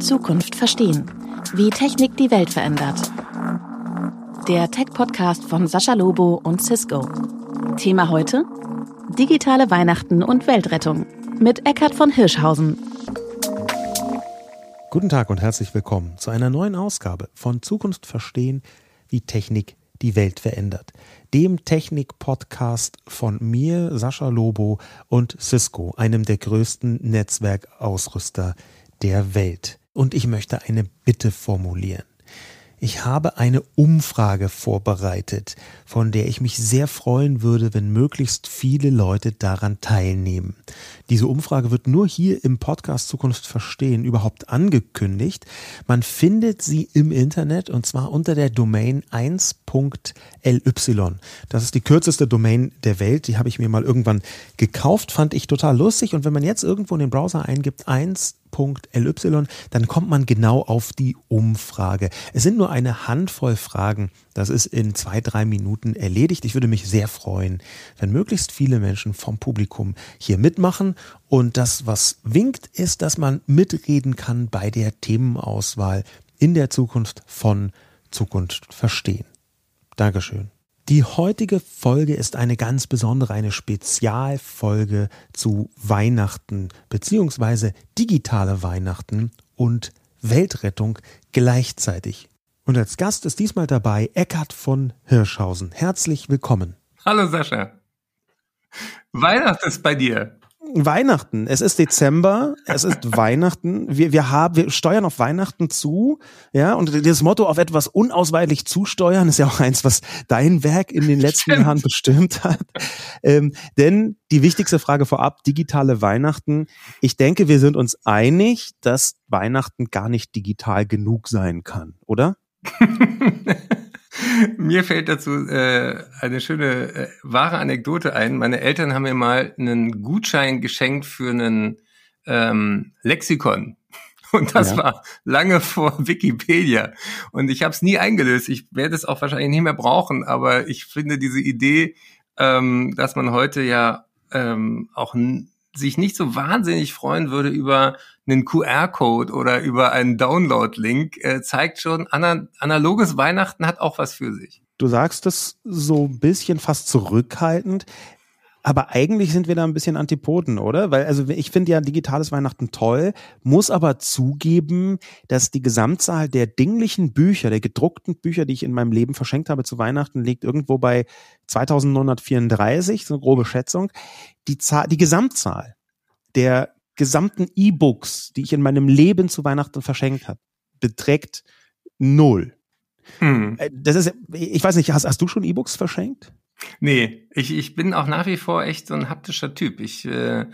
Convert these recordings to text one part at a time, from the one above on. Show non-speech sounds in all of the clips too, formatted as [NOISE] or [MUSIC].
Zukunft verstehen. Wie Technik die Welt verändert. Der Tech-Podcast von Sascha Lobo und Cisco. Thema heute? Digitale Weihnachten und Weltrettung. Mit Eckhard von Hirschhausen. Guten Tag und herzlich willkommen zu einer neuen Ausgabe von Zukunft verstehen, wie Technik die Welt verändert. Dem Technik-Podcast von mir, Sascha Lobo und Cisco, einem der größten Netzwerkausrüster der Welt. Und ich möchte eine Bitte formulieren. Ich habe eine Umfrage vorbereitet, von der ich mich sehr freuen würde, wenn möglichst viele Leute daran teilnehmen. Diese Umfrage wird nur hier im Podcast Zukunft verstehen überhaupt angekündigt. Man findet sie im Internet und zwar unter der Domain 1.ly. Das ist die kürzeste Domain der Welt. Die habe ich mir mal irgendwann gekauft, fand ich total lustig. Und wenn man jetzt irgendwo in den Browser eingibt, 1 www.ly, dann kommt man genau auf die Umfrage. Es sind nur eine Handvoll Fragen. Das ist in zwei, drei Minuten erledigt. Ich würde mich sehr freuen, wenn möglichst viele Menschen vom Publikum hier mitmachen. Und das, was winkt, ist, dass man mitreden kann bei der Themenauswahl in der Zukunft von Zukunft verstehen. Dankeschön. Die heutige Folge ist eine ganz besondere, eine Spezialfolge zu Weihnachten beziehungsweise digitale Weihnachten und Weltrettung gleichzeitig. Und als Gast ist diesmal dabei Eckhard von Hirschhausen. Herzlich willkommen. Hallo Sascha. Weihnachten ist bei dir. Weihnachten. Es ist Dezember, es ist [LAUGHS] Weihnachten. Wir, wir haben, wir steuern auf Weihnachten zu, ja. Und das Motto auf etwas unausweichlich zusteuern ist ja auch eins, was dein Werk in den letzten Stimmt. Jahren bestimmt hat. Ähm, denn die wichtigste Frage vorab: digitale Weihnachten. Ich denke, wir sind uns einig, dass Weihnachten gar nicht digital genug sein kann, oder? [LAUGHS] Mir fällt dazu äh, eine schöne äh, wahre Anekdote ein. Meine Eltern haben mir mal einen Gutschein geschenkt für einen ähm, Lexikon. [LAUGHS] Und das ja. war lange vor Wikipedia. Und ich habe es nie eingelöst. Ich werde es auch wahrscheinlich nicht mehr brauchen. Aber ich finde diese Idee, ähm, dass man heute ja ähm, auch sich nicht so wahnsinnig freuen würde über einen QR-Code oder über einen Download-Link, äh, zeigt schon, ana analoges Weihnachten hat auch was für sich. Du sagst es so ein bisschen fast zurückhaltend. Aber eigentlich sind wir da ein bisschen Antipoden, oder? Weil, also ich finde ja digitales Weihnachten toll, muss aber zugeben, dass die Gesamtzahl der dinglichen Bücher, der gedruckten Bücher, die ich in meinem Leben verschenkt habe zu Weihnachten, liegt irgendwo bei 2934, so eine grobe Schätzung. Die Zahl, die Gesamtzahl der gesamten E-Books, die ich in meinem Leben zu Weihnachten verschenkt habe, beträgt null. Hm. Äh, das ist, ich weiß nicht, hast, hast du schon E-Books verschenkt? Nee, ich, ich bin auch nach wie vor echt so ein haptischer Typ. Ich äh,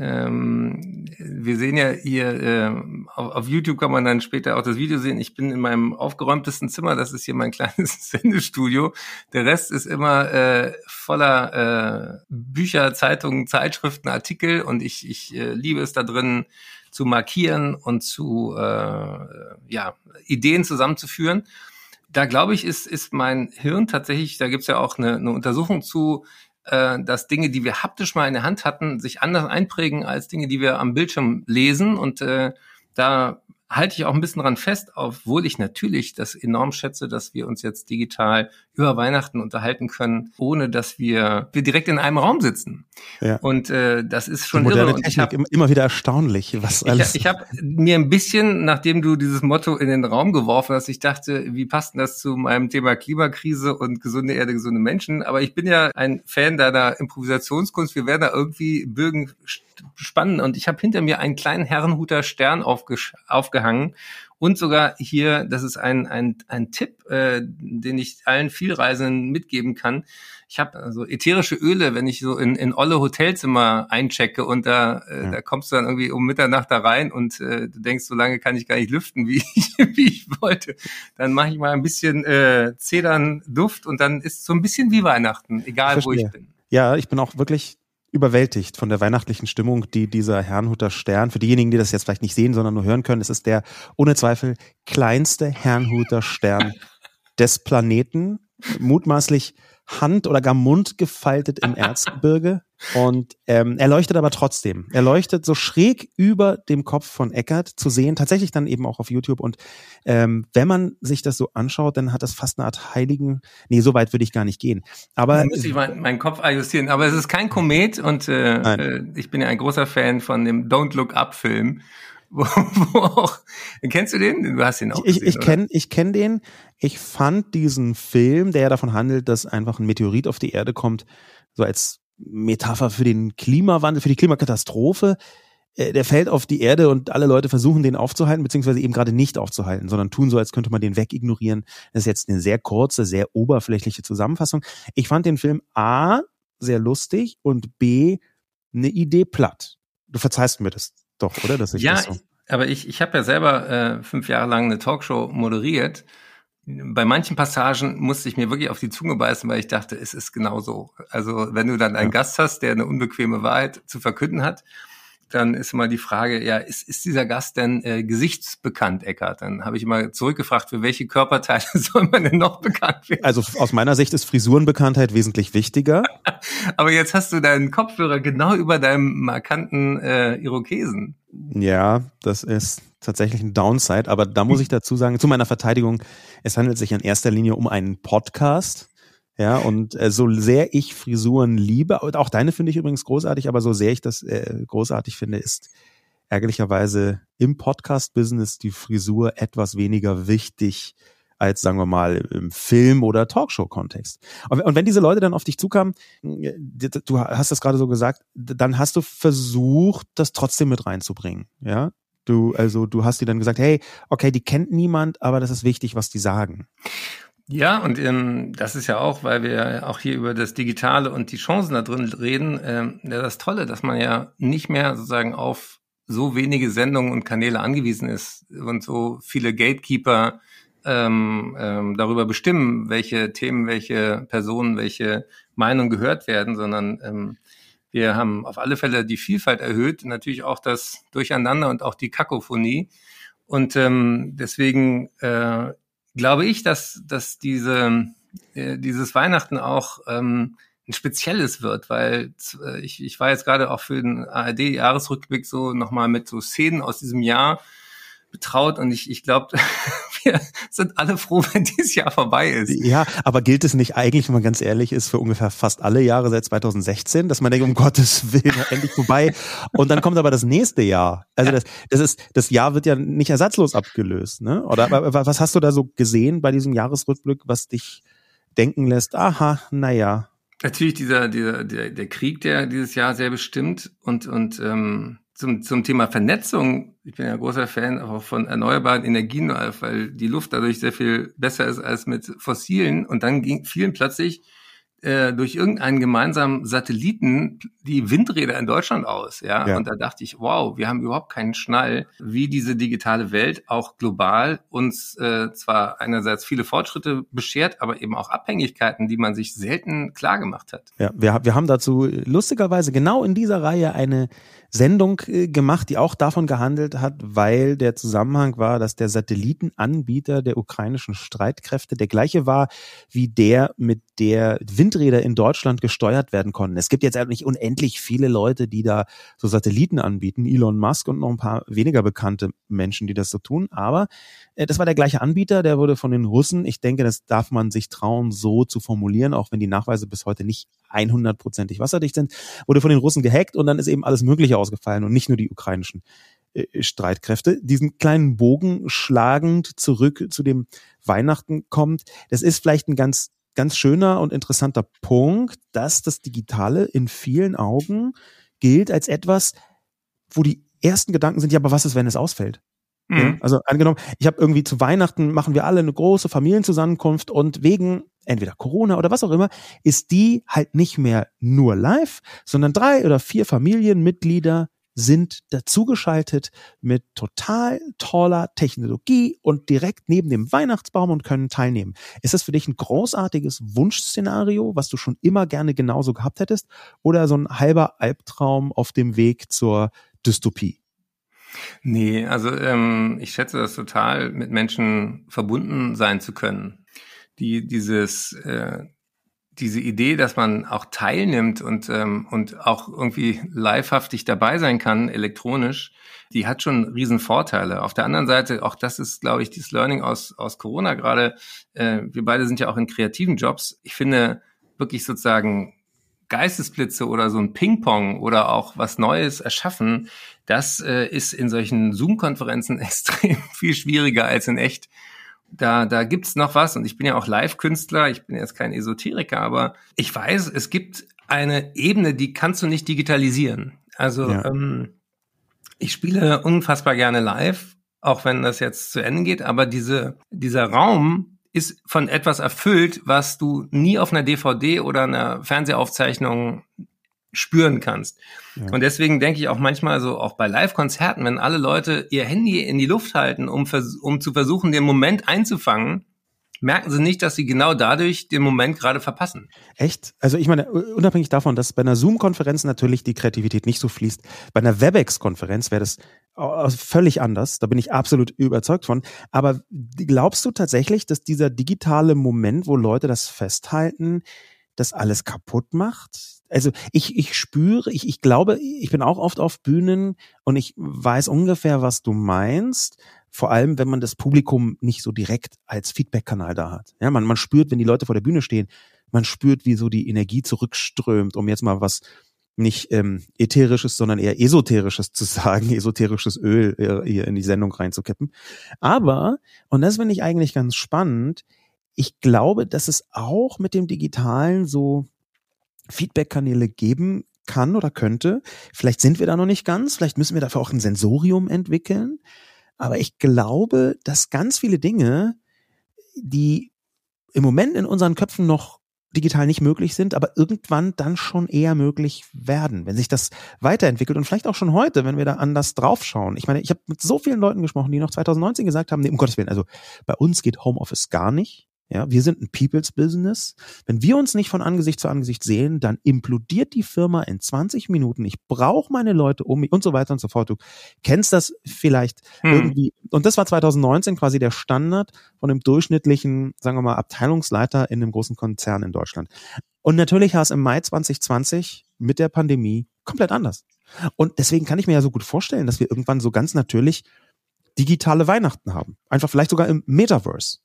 ähm, wir sehen ja hier äh, auf, auf, YouTube kann man dann später auch das Video sehen. Ich bin in meinem aufgeräumtesten Zimmer. Das ist hier mein [LAUGHS] kleines Sendestudio. Der Rest ist immer äh, voller äh, Bücher, Zeitungen, Zeitschriften, Artikel und ich, ich äh, liebe es da drin zu markieren und zu äh, ja Ideen zusammenzuführen da glaube ich, ist, ist mein Hirn tatsächlich, da gibt's ja auch eine, eine Untersuchung zu, äh, dass Dinge, die wir haptisch mal in der Hand hatten, sich anders einprägen als Dinge, die wir am Bildschirm lesen. Und äh, da halte ich auch ein bisschen dran fest, obwohl ich natürlich das enorm schätze, dass wir uns jetzt digital über Weihnachten unterhalten können, ohne dass wir, wir direkt in einem Raum sitzen. Ja. Und äh, das ist schon Die irre. Technik hab, immer wieder erstaunlich, was alles. Ich, ich habe mir ein bisschen, nachdem du dieses Motto in den Raum geworfen hast, ich dachte, wie passt denn das zu meinem Thema Klimakrise und gesunde Erde, gesunde Menschen? Aber ich bin ja ein Fan deiner Improvisationskunst. Wir werden da irgendwie Bögen spannen und ich habe hinter mir einen kleinen Herrenhuter Stern aufgehangen und sogar hier, das ist ein, ein, ein Tipp, äh, den ich allen Vielreisenden mitgeben kann. Ich habe also ätherische Öle, wenn ich so in, in olle Hotelzimmer einchecke und da, äh, ja. da kommst du dann irgendwie um Mitternacht da rein und äh, du denkst, so lange kann ich gar nicht lüften, [LAUGHS] wie ich, wie ich wollte. Dann mache ich mal ein bisschen äh, Zedern Duft und dann ist so ein bisschen wie Weihnachten, egal wo ich bin. Ja, ich bin auch wirklich überwältigt von der weihnachtlichen Stimmung, die dieser Herrnhuter Stern, für diejenigen, die das jetzt vielleicht nicht sehen, sondern nur hören können, es ist der ohne Zweifel kleinste Herrnhuter Stern des Planeten, mutmaßlich Hand oder gar Mund gefaltet im Erzgebirge. Und ähm, er leuchtet aber trotzdem. Er leuchtet so schräg über dem Kopf von Eckert zu sehen, tatsächlich dann eben auch auf YouTube. Und ähm, wenn man sich das so anschaut, dann hat das fast eine Art heiligen. Nee, so weit würde ich gar nicht gehen. Aber dann muss ich meinen mein Kopf adjustieren. Aber es ist kein Komet und äh, äh, ich bin ja ein großer Fan von dem Don't Look Up Film [LAUGHS] wo, wo auch, kennst du den? Du hast ihn auch gesehen, Ich, ich kenne ich kenn den. Ich fand diesen Film, der ja davon handelt, dass einfach ein Meteorit auf die Erde kommt, so als Metapher für den Klimawandel, für die Klimakatastrophe. Äh, der fällt auf die Erde und alle Leute versuchen, den aufzuhalten, beziehungsweise eben gerade nicht aufzuhalten, sondern tun so, als könnte man den wegignorieren. Das ist jetzt eine sehr kurze, sehr oberflächliche Zusammenfassung. Ich fand den Film A sehr lustig und B eine Idee platt. Du verzeihst mir das doch, oder? Dass ich ja, das so. aber ich, ich habe ja selber äh, fünf Jahre lang eine Talkshow moderiert. Bei manchen Passagen musste ich mir wirklich auf die Zunge beißen, weil ich dachte, es ist genau so. Also wenn du dann einen ja. Gast hast, der eine unbequeme Wahrheit zu verkünden hat, dann ist immer die Frage, ja, ist, ist dieser Gast denn äh, gesichtsbekannt, Eckart? Dann habe ich immer zurückgefragt, für welche Körperteile [LAUGHS] soll man denn noch bekannt werden? Also aus meiner Sicht ist Frisurenbekanntheit wesentlich wichtiger. [LAUGHS] Aber jetzt hast du deinen Kopfhörer genau über deinem markanten äh, Irokesen. Ja, das ist tatsächlich ein Downside, aber da muss ich dazu sagen, zu meiner Verteidigung, es handelt sich in erster Linie um einen Podcast ja, und äh, so sehr ich Frisuren liebe, auch deine finde ich übrigens großartig, aber so sehr ich das äh, großartig finde, ist ärgerlicherweise im Podcast-Business die Frisur etwas weniger wichtig als, sagen wir mal, im Film- oder Talkshow-Kontext. Und, und wenn diese Leute dann auf dich zukamen, äh, du hast das gerade so gesagt, dann hast du versucht, das trotzdem mit reinzubringen, ja? Du, also du hast dir dann gesagt, hey, okay, die kennt niemand, aber das ist wichtig, was die sagen. Ja, und ähm, das ist ja auch, weil wir auch hier über das Digitale und die Chancen da drin reden, ähm, ja, das Tolle, dass man ja nicht mehr sozusagen auf so wenige Sendungen und Kanäle angewiesen ist und so viele Gatekeeper ähm, ähm, darüber bestimmen, welche Themen, welche Personen, welche Meinungen gehört werden, sondern ähm, wir haben auf alle Fälle die Vielfalt erhöht, natürlich auch das Durcheinander und auch die Kakophonie. Und ähm, deswegen äh, glaube ich, dass, dass diese, äh, dieses Weihnachten auch ähm, ein spezielles wird, weil äh, ich, ich war jetzt gerade auch für den ARD-Jahresrückblick so nochmal mit so Szenen aus diesem Jahr betraut und ich, ich glaube, [LAUGHS] wir sind alle froh, wenn dieses Jahr vorbei ist. Ja, aber gilt es nicht eigentlich, wenn man ganz ehrlich ist, für ungefähr fast alle Jahre seit 2016, dass man denkt, um Gottes Willen, [LAUGHS] endlich vorbei. Und dann kommt aber das nächste Jahr. Also das, das ist, das Jahr wird ja nicht ersatzlos abgelöst, ne? Oder was hast du da so gesehen bei diesem Jahresrückblick, was dich denken lässt, aha, naja. Natürlich dieser, dieser, der, der Krieg, der dieses Jahr sehr bestimmt und, und ähm, zum, zum Thema Vernetzung, ich bin ja großer Fan auch von erneuerbaren Energien, weil die Luft dadurch sehr viel besser ist als mit fossilen. Und dann ging vielen plötzlich äh, durch irgendeinen gemeinsamen Satelliten die Windräder in Deutschland aus. Ja? ja? Und da dachte ich, wow, wir haben überhaupt keinen Schnall, wie diese digitale Welt auch global uns äh, zwar einerseits viele Fortschritte beschert, aber eben auch Abhängigkeiten, die man sich selten klar gemacht hat. Ja, wir, wir haben dazu lustigerweise genau in dieser Reihe eine Sendung äh, gemacht, die auch davon gehandelt hat, weil der Zusammenhang war, dass der Satellitenanbieter der ukrainischen Streitkräfte der gleiche war wie der, mit der Windräder in Deutschland gesteuert werden konnten. Es gibt jetzt nicht unendlich viele Leute, die da so Satelliten anbieten, Elon Musk und noch ein paar weniger bekannte Menschen, die das so tun, aber äh, das war der gleiche Anbieter, der wurde von den Russen, ich denke, das darf man sich trauen, so zu formulieren, auch wenn die Nachweise bis heute nicht 100%ig wasserdicht sind, wurde von den Russen gehackt und dann ist eben alles Mögliche ausgefallen und nicht nur die ukrainischen äh, Streitkräfte. Diesen kleinen Bogen schlagend zurück zu dem Weihnachten kommt, das ist vielleicht ein ganz ganz schöner und interessanter Punkt, dass das Digitale in vielen Augen gilt als etwas, wo die ersten Gedanken sind, ja, aber was ist, wenn es ausfällt? Mhm. Ja, also angenommen, ich habe irgendwie zu Weihnachten machen wir alle eine große Familienzusammenkunft und wegen entweder Corona oder was auch immer, ist die halt nicht mehr nur live, sondern drei oder vier Familienmitglieder sind dazugeschaltet mit total toller Technologie und direkt neben dem Weihnachtsbaum und können teilnehmen. Ist das für dich ein großartiges Wunschszenario, was du schon immer gerne genauso gehabt hättest, oder so ein halber Albtraum auf dem Weg zur Dystopie? Nee, also ähm, ich schätze das total, mit Menschen verbunden sein zu können, die dieses äh, diese Idee, dass man auch teilnimmt und, ähm, und auch irgendwie livehaftig dabei sein kann, elektronisch, die hat schon riesen Vorteile. Auf der anderen Seite, auch das ist, glaube ich, dieses Learning aus, aus Corona gerade. Äh, wir beide sind ja auch in kreativen Jobs. Ich finde wirklich sozusagen Geistesblitze oder so ein Ping-Pong oder auch was Neues erschaffen, das äh, ist in solchen Zoom-Konferenzen [LAUGHS] extrem viel schwieriger als in echt. Da, da gibt's noch was und ich bin ja auch Live-Künstler, ich bin jetzt kein Esoteriker, aber ich weiß, es gibt eine Ebene, die kannst du nicht digitalisieren. Also ja. ähm, ich spiele unfassbar gerne live, auch wenn das jetzt zu Ende geht, aber diese, dieser Raum, ist von etwas erfüllt, was du nie auf einer DVD oder einer Fernsehaufzeichnung spüren kannst. Ja. Und deswegen denke ich auch manchmal so, auch bei Live-Konzerten, wenn alle Leute ihr Handy in die Luft halten, um, um zu versuchen, den Moment einzufangen, merken sie nicht, dass sie genau dadurch den Moment gerade verpassen. Echt? Also ich meine, unabhängig davon, dass bei einer Zoom-Konferenz natürlich die Kreativität nicht so fließt, bei einer WebEx-Konferenz wäre das völlig anders. Da bin ich absolut überzeugt von. Aber glaubst du tatsächlich, dass dieser digitale Moment, wo Leute das festhalten, das alles kaputt macht? Also ich, ich spüre, ich, ich glaube, ich bin auch oft auf Bühnen und ich weiß ungefähr, was du meinst. Vor allem, wenn man das Publikum nicht so direkt als Feedback-Kanal da hat. Ja, man, man spürt, wenn die Leute vor der Bühne stehen, man spürt, wie so die Energie zurückströmt, um jetzt mal was nicht ähm, ätherisches, sondern eher esoterisches zu sagen, [LAUGHS] esoterisches Öl äh, hier in die Sendung reinzukippen. Aber, und das finde ich eigentlich ganz spannend, ich glaube, dass es auch mit dem Digitalen so Feedback-Kanäle geben kann oder könnte. Vielleicht sind wir da noch nicht ganz, vielleicht müssen wir dafür auch ein Sensorium entwickeln. Aber ich glaube, dass ganz viele Dinge, die im Moment in unseren Köpfen noch digital nicht möglich sind, aber irgendwann dann schon eher möglich werden, wenn sich das weiterentwickelt und vielleicht auch schon heute, wenn wir da anders draufschauen. Ich meine, ich habe mit so vielen Leuten gesprochen, die noch 2019 gesagt haben, nee, um Gottes Willen, also bei uns geht Homeoffice gar nicht. Ja, wir sind ein People's Business. Wenn wir uns nicht von Angesicht zu Angesicht sehen, dann implodiert die Firma in 20 Minuten. Ich brauche meine Leute um mich und so weiter und so fort. Du kennst das vielleicht hm. irgendwie. Und das war 2019 quasi der Standard von einem durchschnittlichen, sagen wir mal, Abteilungsleiter in einem großen Konzern in Deutschland. Und natürlich war es im Mai 2020 mit der Pandemie komplett anders. Und deswegen kann ich mir ja so gut vorstellen, dass wir irgendwann so ganz natürlich digitale Weihnachten haben. Einfach vielleicht sogar im Metaverse.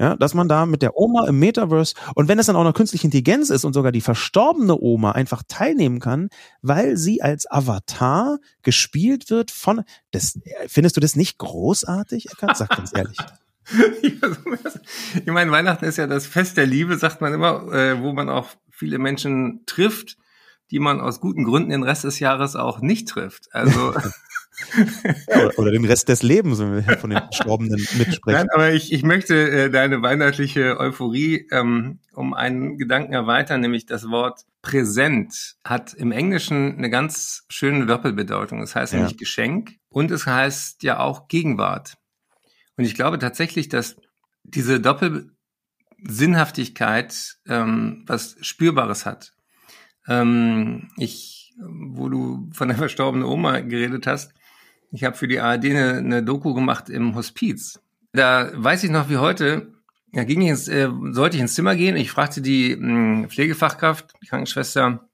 Ja, dass man da mit der Oma im Metaverse und wenn es dann auch noch künstliche Intelligenz ist und sogar die verstorbene Oma einfach teilnehmen kann, weil sie als Avatar gespielt wird von, das, findest du das nicht großartig? Sag ganz ehrlich. [LAUGHS] ich meine, Weihnachten ist ja das Fest der Liebe, sagt man immer, äh, wo man auch viele Menschen trifft, die man aus guten Gründen den Rest des Jahres auch nicht trifft. Also [LAUGHS] ja, oder, den Rest des Lebens, wenn wir von den Verstorbenen mitsprechen. Nein, aber ich, ich möchte äh, deine weihnachtliche Euphorie ähm, um einen Gedanken erweitern, nämlich das Wort präsent hat im Englischen eine ganz schöne Doppelbedeutung. Es das heißt ja. nämlich Geschenk und es heißt ja auch Gegenwart. Und ich glaube tatsächlich, dass diese Doppelsinnhaftigkeit ähm, was Spürbares hat. Ähm, ich, wo du von der verstorbenen Oma geredet hast, ich habe für die ARD eine, eine Doku gemacht im Hospiz. Da weiß ich noch wie heute, da ging ich ins, äh, sollte ich ins Zimmer gehen. Ich fragte die mh, hm, Pflegefachkraft, die Krankenschwester,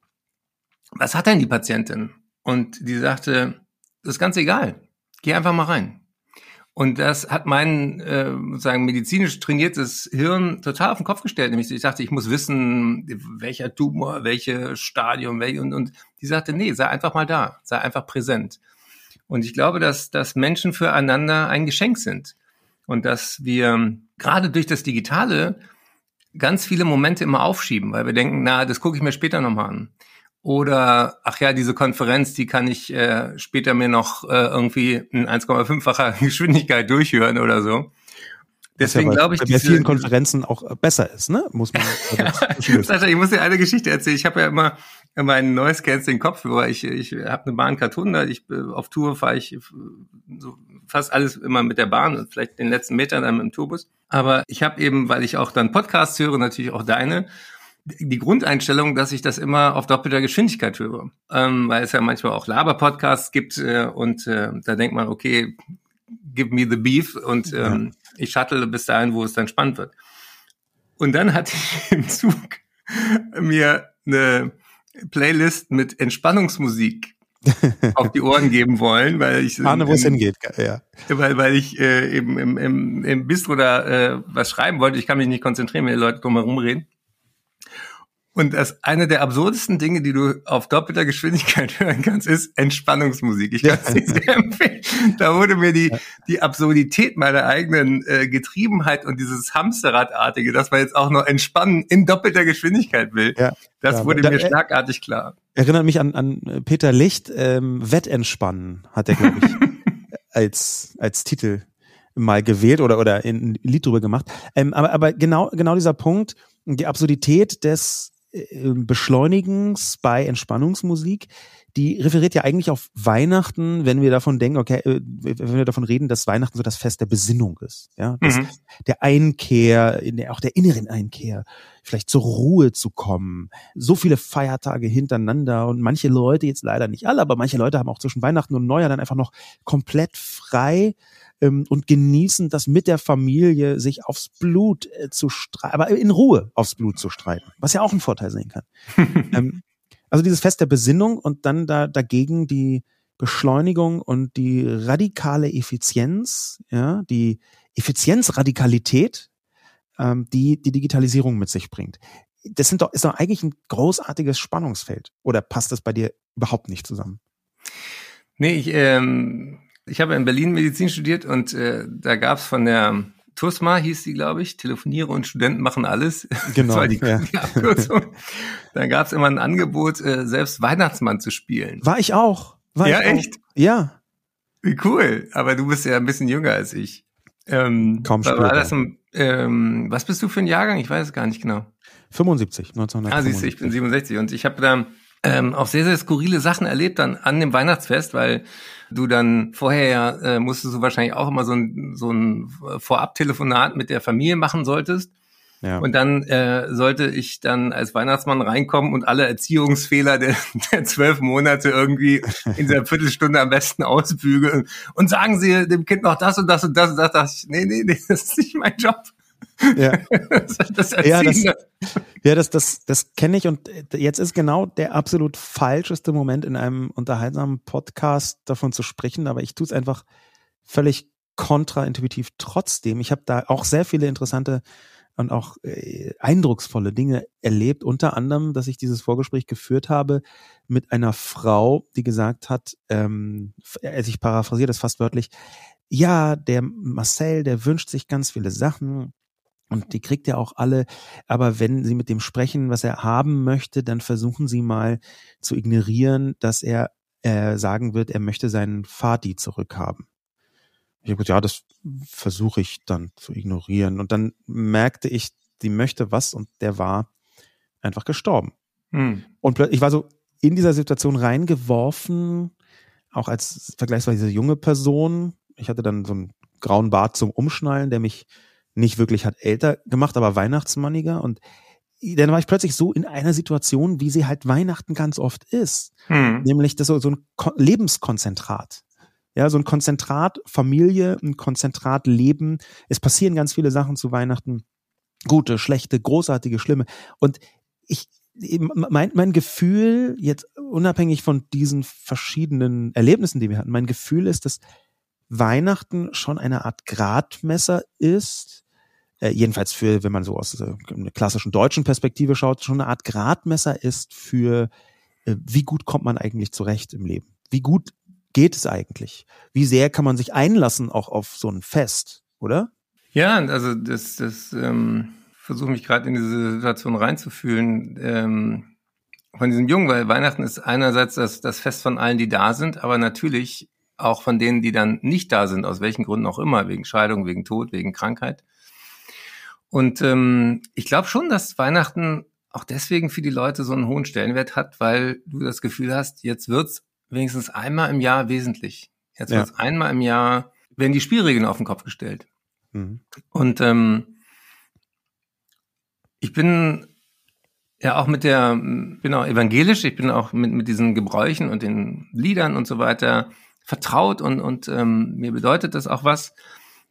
was hat denn die Patientin? Und die sagte, das ist ganz egal. Geh einfach mal rein. Und das hat mein äh, sozusagen medizinisch trainiertes Hirn total auf den Kopf gestellt. Nämlich ich dachte, ich muss wissen, welcher Tumor, welches Stadium, welche und, und die sagte, nee, sei einfach mal da, sei einfach präsent. Und ich glaube, dass, dass Menschen füreinander ein Geschenk sind. Und dass wir gerade durch das Digitale ganz viele Momente immer aufschieben, weil wir denken, na, das gucke ich mir später nochmal an. Oder, ach ja, diese Konferenz, die kann ich äh, später mir noch äh, irgendwie in 1,5-facher [LAUGHS] Geschwindigkeit durchhören oder so. Deswegen glaube ich, bei vielen Konferenzen auch besser ist, ne? Muss man. [LAUGHS] ja, Sascha, ich muss dir eine Geschichte erzählen. Ich habe ja immer mein neues Canceling Kopfhörer. Ich ich habe eine Bahn 100. Ich äh, auf Tour fahre ich so fast alles immer mit der Bahn und vielleicht den letzten Meter dann mit dem Tourbus. Aber ich habe eben, weil ich auch dann Podcasts höre, natürlich auch deine, die Grundeinstellung, dass ich das immer auf doppelter Geschwindigkeit höre, ähm, weil es ja manchmal auch Laber-Podcasts gibt äh, und äh, da denkt man, okay, give me the beef und ähm, ja. ich shuttle bis dahin, wo es dann spannend wird. Und dann hatte ich [LAUGHS] im Zug mir eine Playlist mit Entspannungsmusik [LAUGHS] auf die Ohren geben wollen, weil ich Ahne, wo es hingeht, ja. Weil, weil ich äh, eben im, im, im Bistro da äh, was schreiben wollte. Ich kann mich nicht konzentrieren, wenn die Leute drumherum reden. Und das eine der absurdesten Dinge, die du auf doppelter Geschwindigkeit [LAUGHS] hören kannst, ist Entspannungsmusik. Ich kann es dir sehr empfehlen. Da wurde mir die, die Absurdität meiner eigenen äh, Getriebenheit und dieses Hamsterradartige, dass man jetzt auch noch entspannen in doppelter Geschwindigkeit will, ja, das ja, wurde da, mir schlagartig klar. Erinnert mich an, an Peter Licht, ähm, Wettentspannen hat er, glaube ich, [LAUGHS] als, als Titel mal gewählt oder, oder ein Lied drüber gemacht. Ähm, aber, aber genau, genau dieser Punkt, die Absurdität des Beschleunigens bei Entspannungsmusik, die referiert ja eigentlich auf Weihnachten, wenn wir davon denken, okay, äh, wenn wir davon reden, dass Weihnachten so das Fest der Besinnung ist, ja, mhm. der Einkehr, in der, auch der inneren Einkehr, vielleicht zur Ruhe zu kommen. So viele Feiertage hintereinander und manche Leute, jetzt leider nicht alle, aber manche Leute haben auch zwischen Weihnachten und Neujahr dann einfach noch komplett frei ähm, und genießen das mit der Familie, sich aufs Blut äh, zu streiten, aber in Ruhe aufs Blut zu streiten, was ja auch ein Vorteil sein kann. [LAUGHS] ähm, also dieses Fest der Besinnung und dann da dagegen die Beschleunigung und die radikale Effizienz, ja, die Effizienzradikalität, ähm, die die Digitalisierung mit sich bringt. Das sind doch, ist doch eigentlich ein großartiges Spannungsfeld. Oder passt das bei dir überhaupt nicht zusammen? Nee, ich, ähm, ich habe in Berlin Medizin studiert und äh, da gab's von der TUSMA hieß die, glaube ich, Telefoniere und Studenten machen alles. [LAUGHS] Genau. das war die, ja. die Abkürzung. da gab's immer ein Angebot, äh, selbst Weihnachtsmann zu spielen. War ich auch. War ja, ich echt? Auch. Ja. Wie cool. Aber du bist ja ein bisschen jünger als ich. Ähm, Kaum spürbar. War das ein, ähm, was bist du für ein Jahrgang? Ich weiß es gar nicht genau. 75, 1975. Ah, siehst du, ich bin 67 und ich habe da ähm, auch sehr, sehr skurrile Sachen erlebt dann an dem Weihnachtsfest, weil du dann vorher ja äh, musstest du wahrscheinlich auch immer so ein, so ein Vorab-Telefonat mit der Familie machen solltest. Ja. Und dann äh, sollte ich dann als Weihnachtsmann reinkommen und alle Erziehungsfehler der, [LAUGHS] der zwölf Monate irgendwie in dieser Viertelstunde am besten ausbügeln und sagen sie dem Kind noch das und das und das und das. Da dachte ich, nee, nee, nee, das ist nicht mein Job. Ja, [LAUGHS] das, ja, das, ja, das, das, das kenne ich und jetzt ist genau der absolut falscheste Moment in einem unterhaltsamen Podcast davon zu sprechen, aber ich tue es einfach völlig kontraintuitiv trotzdem. Ich habe da auch sehr viele interessante und auch äh, eindrucksvolle Dinge erlebt, unter anderem, dass ich dieses Vorgespräch geführt habe mit einer Frau, die gesagt hat, ähm, also ich paraphrasiere das fast wörtlich, ja, der Marcel, der wünscht sich ganz viele Sachen, und die kriegt er auch alle. Aber wenn Sie mit dem sprechen, was er haben möchte, dann versuchen Sie mal zu ignorieren, dass er äh, sagen wird, er möchte seinen Vati zurückhaben. Ich habe gesagt, ja, das versuche ich dann zu ignorieren. Und dann merkte ich, sie möchte was und der war einfach gestorben. Hm. Und ich war so in dieser Situation reingeworfen, auch als vergleichsweise junge Person. Ich hatte dann so einen grauen Bart zum Umschnallen, der mich nicht wirklich hat älter gemacht, aber weihnachtsmanniger und dann war ich plötzlich so in einer Situation, wie sie halt Weihnachten ganz oft ist. Hm. Nämlich das so, so ein Lebenskonzentrat. Ja, so ein Konzentrat Familie, ein Konzentrat Leben. Es passieren ganz viele Sachen zu Weihnachten. Gute, schlechte, großartige, schlimme. Und ich, mein, mein Gefühl, jetzt unabhängig von diesen verschiedenen Erlebnissen, die wir hatten, mein Gefühl ist, dass Weihnachten schon eine Art Gradmesser ist, äh, jedenfalls für, wenn man so aus äh, einer klassischen deutschen Perspektive schaut, schon eine Art Gradmesser ist für, äh, wie gut kommt man eigentlich zurecht im Leben? Wie gut geht es eigentlich? Wie sehr kann man sich einlassen auch auf so ein Fest, oder? Ja, also das, das ähm, versuche mich gerade in diese Situation reinzufühlen. Ähm, von diesem Jungen, weil Weihnachten ist einerseits das, das Fest von allen, die da sind, aber natürlich auch von denen, die dann nicht da sind, aus welchen Gründen auch immer, wegen Scheidung, wegen Tod, wegen Krankheit. Und ähm, ich glaube schon, dass Weihnachten auch deswegen für die Leute so einen hohen Stellenwert hat, weil du das Gefühl hast, jetzt wird's wenigstens einmal im Jahr wesentlich. Jetzt ja. wird's einmal im Jahr, werden die Spielregeln auf den Kopf gestellt. Mhm. Und ähm, ich bin ja auch mit der, bin auch evangelisch, ich bin auch mit, mit diesen Gebräuchen und den Liedern und so weiter vertraut und, und ähm, mir bedeutet das auch was.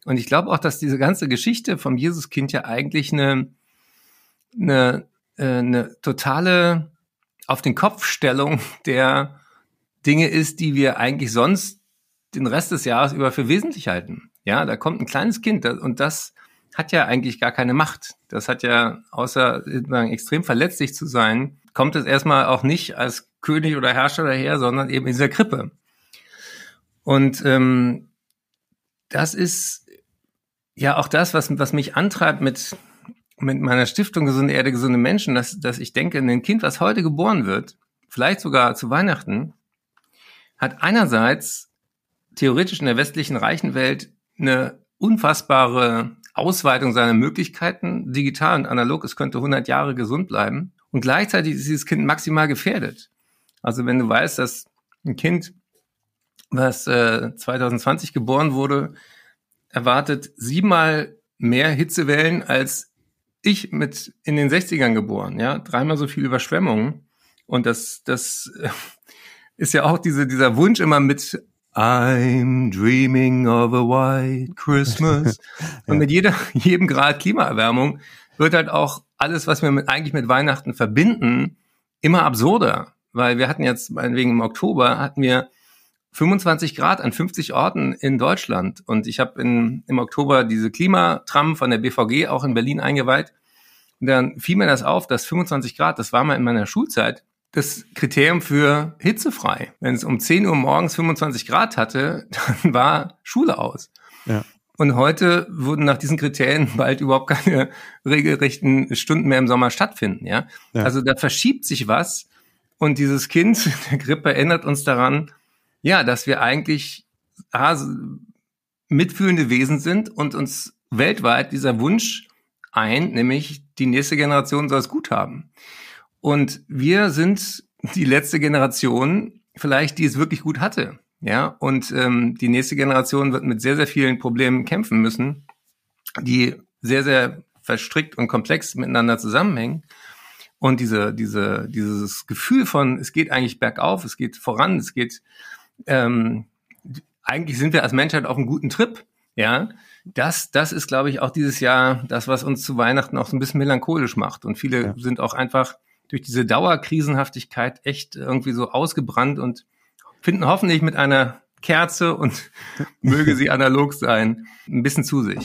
Und ich glaube auch, dass diese ganze Geschichte vom Jesuskind ja eigentlich eine, eine äh, eine totale auf den Kopfstellung [LAUGHS] der Dinge ist, die wir eigentlich sonst den Rest des Jahres über für wesentlich halten. Ja, da kommt ein kleines Kind und das hat ja eigentlich gar keine Macht. Das hat ja, außer extrem verletzlich zu sein, kommt es erstmal auch nicht als König oder Herrscher daher, sondern eben in dieser Krippe. Und ähm, das ist ja auch das, was, was mich antreibt mit, mit meiner Stiftung Gesunde Erde, gesunde Menschen, dass, dass ich denke, ein Kind, was heute geboren wird, vielleicht sogar zu Weihnachten, hat einerseits theoretisch in der westlichen reichen Welt eine unfassbare Ausweitung seiner Möglichkeiten, digital und analog, es könnte 100 Jahre gesund bleiben. Und gleichzeitig ist dieses Kind maximal gefährdet. Also wenn du weißt, dass ein Kind, was äh, 2020 geboren wurde, erwartet siebenmal mehr Hitzewellen als ich mit in den 60ern geboren, ja, dreimal so viel Überschwemmungen. Und das, das [LAUGHS] ist ja auch diese, dieser Wunsch immer mit I'm dreaming of a white Christmas. ja. [LAUGHS] Und mit jeder, [LAUGHS] jedem Grad Klimaerwärmung wird halt auch alles, was wir mit, eigentlich mit Weihnachten verbinden, immer absurder. Weil wir hatten jetzt, meinetwegen im Oktober, hatten wir 25 Grad an 50 Orten in Deutschland. Und ich habe im Oktober diese Klimatram von der BVG auch in Berlin eingeweiht. Und dann fiel mir das auf, dass 25 Grad, das war mal in meiner Schulzeit, das Kriterium für hitzefrei. Wenn es um 10 Uhr morgens 25 Grad hatte, [LAUGHS] dann war Schule aus. Ja. Und heute würden nach diesen Kriterien [LAUGHS] bald überhaupt keine regelrechten Stunden mehr im Sommer stattfinden. Ja? ja. Also da verschiebt sich was und dieses Kind [LAUGHS] der Grippe erinnert uns daran, ja, dass wir eigentlich mitfühlende Wesen sind und uns weltweit dieser Wunsch ein, nämlich die nächste Generation soll es gut haben. Und wir sind die letzte Generation, vielleicht, die es wirklich gut hatte. Ja, und ähm, die nächste Generation wird mit sehr, sehr vielen Problemen kämpfen müssen, die sehr, sehr verstrickt und komplex miteinander zusammenhängen. Und diese, diese, dieses Gefühl von, es geht eigentlich bergauf, es geht voran, es geht, ähm, eigentlich sind wir als Menschheit auf einem guten Trip, ja. Das, das ist, glaube ich, auch dieses Jahr das, was uns zu Weihnachten auch so ein bisschen melancholisch macht. Und viele ja. sind auch einfach durch diese Dauerkrisenhaftigkeit echt irgendwie so ausgebrannt und finden hoffentlich mit einer Kerze und [LAUGHS] möge sie analog sein, ein bisschen zu sich.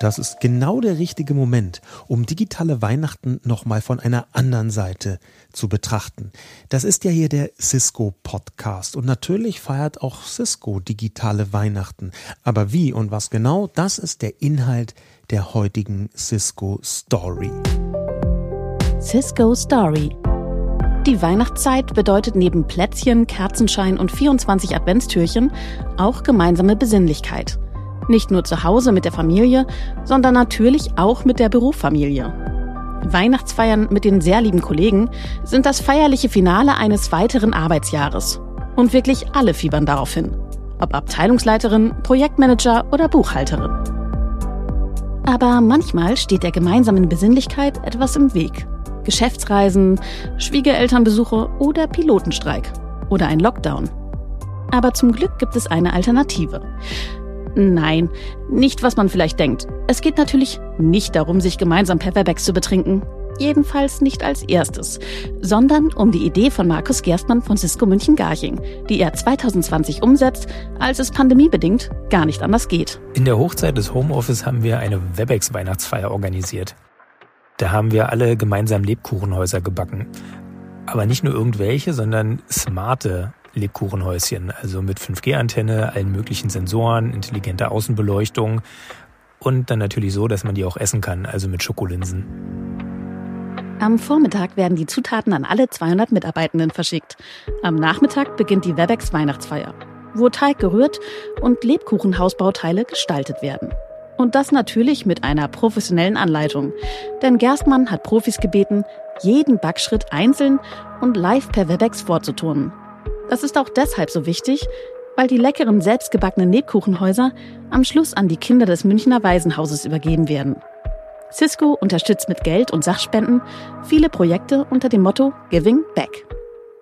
Das ist genau der richtige Moment, um digitale Weihnachten nochmal von einer anderen Seite zu betrachten. Das ist ja hier der Cisco Podcast und natürlich feiert auch Cisco digitale Weihnachten. Aber wie und was genau, das ist der Inhalt der heutigen Cisco Story. Cisco Story. Die Weihnachtszeit bedeutet neben Plätzchen, Kerzenschein und 24 Adventstürchen auch gemeinsame Besinnlichkeit. Nicht nur zu Hause mit der Familie, sondern natürlich auch mit der Berufsfamilie. Weihnachtsfeiern mit den sehr lieben Kollegen sind das feierliche Finale eines weiteren Arbeitsjahres. Und wirklich alle fiebern darauf hin. Ob Abteilungsleiterin, Projektmanager oder Buchhalterin. Aber manchmal steht der gemeinsamen Besinnlichkeit etwas im Weg. Geschäftsreisen, Schwiegerelternbesuche oder Pilotenstreik oder ein Lockdown. Aber zum Glück gibt es eine Alternative. Nein, nicht was man vielleicht denkt. Es geht natürlich nicht darum, sich gemeinsam per Webex zu betrinken. Jedenfalls nicht als erstes, sondern um die Idee von Markus Gerstmann von Cisco München-Garching, die er 2020 umsetzt, als es pandemiebedingt gar nicht anders geht. In der Hochzeit des Homeoffice haben wir eine Webex-Weihnachtsfeier organisiert. Da haben wir alle gemeinsam Lebkuchenhäuser gebacken. Aber nicht nur irgendwelche, sondern smarte Lebkuchenhäuschen, also mit 5G-Antenne, allen möglichen Sensoren, intelligenter Außenbeleuchtung und dann natürlich so, dass man die auch essen kann, also mit Schokolinsen. Am Vormittag werden die Zutaten an alle 200 Mitarbeitenden verschickt. Am Nachmittag beginnt die Webex Weihnachtsfeier, wo Teig gerührt und Lebkuchenhausbauteile gestaltet werden. Und das natürlich mit einer professionellen Anleitung. Denn Gerstmann hat Profis gebeten, jeden Backschritt einzeln und live per Webex vorzuturnen. Das ist auch deshalb so wichtig, weil die leckeren selbstgebackenen Lebkuchenhäuser am Schluss an die Kinder des Münchner Waisenhauses übergeben werden. Cisco unterstützt mit Geld und Sachspenden viele Projekte unter dem Motto Giving Back.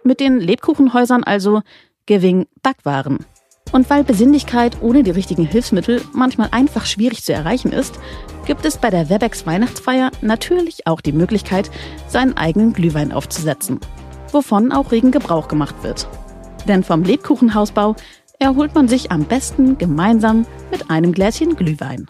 Mit den Lebkuchenhäusern also Giving Backwaren. Und weil Besinnlichkeit ohne die richtigen Hilfsmittel manchmal einfach schwierig zu erreichen ist, gibt es bei der Webex Weihnachtsfeier natürlich auch die Möglichkeit, seinen eigenen Glühwein aufzusetzen, wovon auch regen Gebrauch gemacht wird. Denn vom Lebkuchenhausbau erholt man sich am besten gemeinsam mit einem Gläschen Glühwein.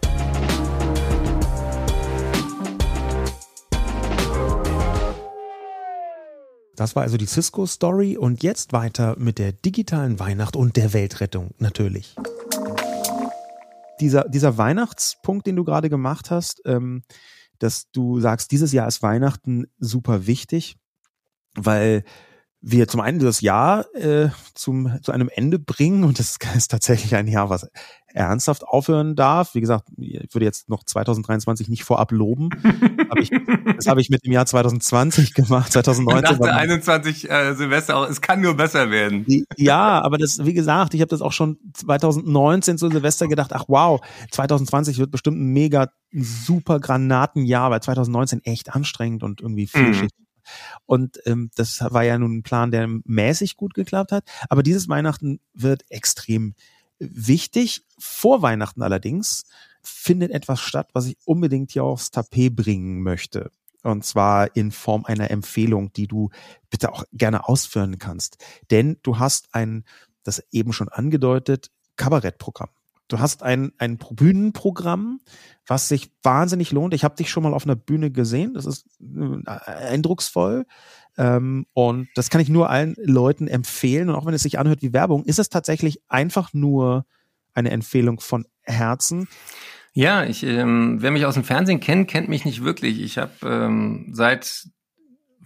Das war also die Cisco-Story und jetzt weiter mit der digitalen Weihnacht und der Weltrettung natürlich. Dieser, dieser Weihnachtspunkt, den du gerade gemacht hast, ähm, dass du sagst, dieses Jahr ist Weihnachten super wichtig, weil wir zum einen das Jahr äh, zum, zu einem Ende bringen und das [LAUGHS] ist tatsächlich ein Jahr, was ernsthaft aufhören darf. Wie gesagt, ich würde jetzt noch 2023 nicht vorab loben. [LAUGHS] hab ich, das habe ich mit dem Jahr 2020 gemacht, 2019. Ich dachte 21 äh, Silvester auch, es kann nur besser werden. Ja, aber das, wie gesagt, ich habe das auch schon 2019 zu Silvester gedacht, ach wow, 2020 wird bestimmt ein mega super Granatenjahr, weil 2019 echt anstrengend und irgendwie vielschichtig. Mhm. Und ähm, das war ja nun ein Plan, der mäßig gut geklappt hat. Aber dieses Weihnachten wird extrem wichtig. Vor Weihnachten allerdings findet etwas statt, was ich unbedingt hier aufs Tapet bringen möchte. Und zwar in Form einer Empfehlung, die du bitte auch gerne ausführen kannst. Denn du hast ein, das eben schon angedeutet, Kabarettprogramm. Du hast ein, ein Bühnenprogramm, was sich wahnsinnig lohnt. Ich habe dich schon mal auf einer Bühne gesehen. Das ist äh, eindrucksvoll. Ähm, und das kann ich nur allen Leuten empfehlen. Und auch wenn es sich anhört wie Werbung, ist es tatsächlich einfach nur eine Empfehlung von Herzen. Ja, ich, ähm, wer mich aus dem Fernsehen kennt, kennt mich nicht wirklich. Ich habe ähm, seit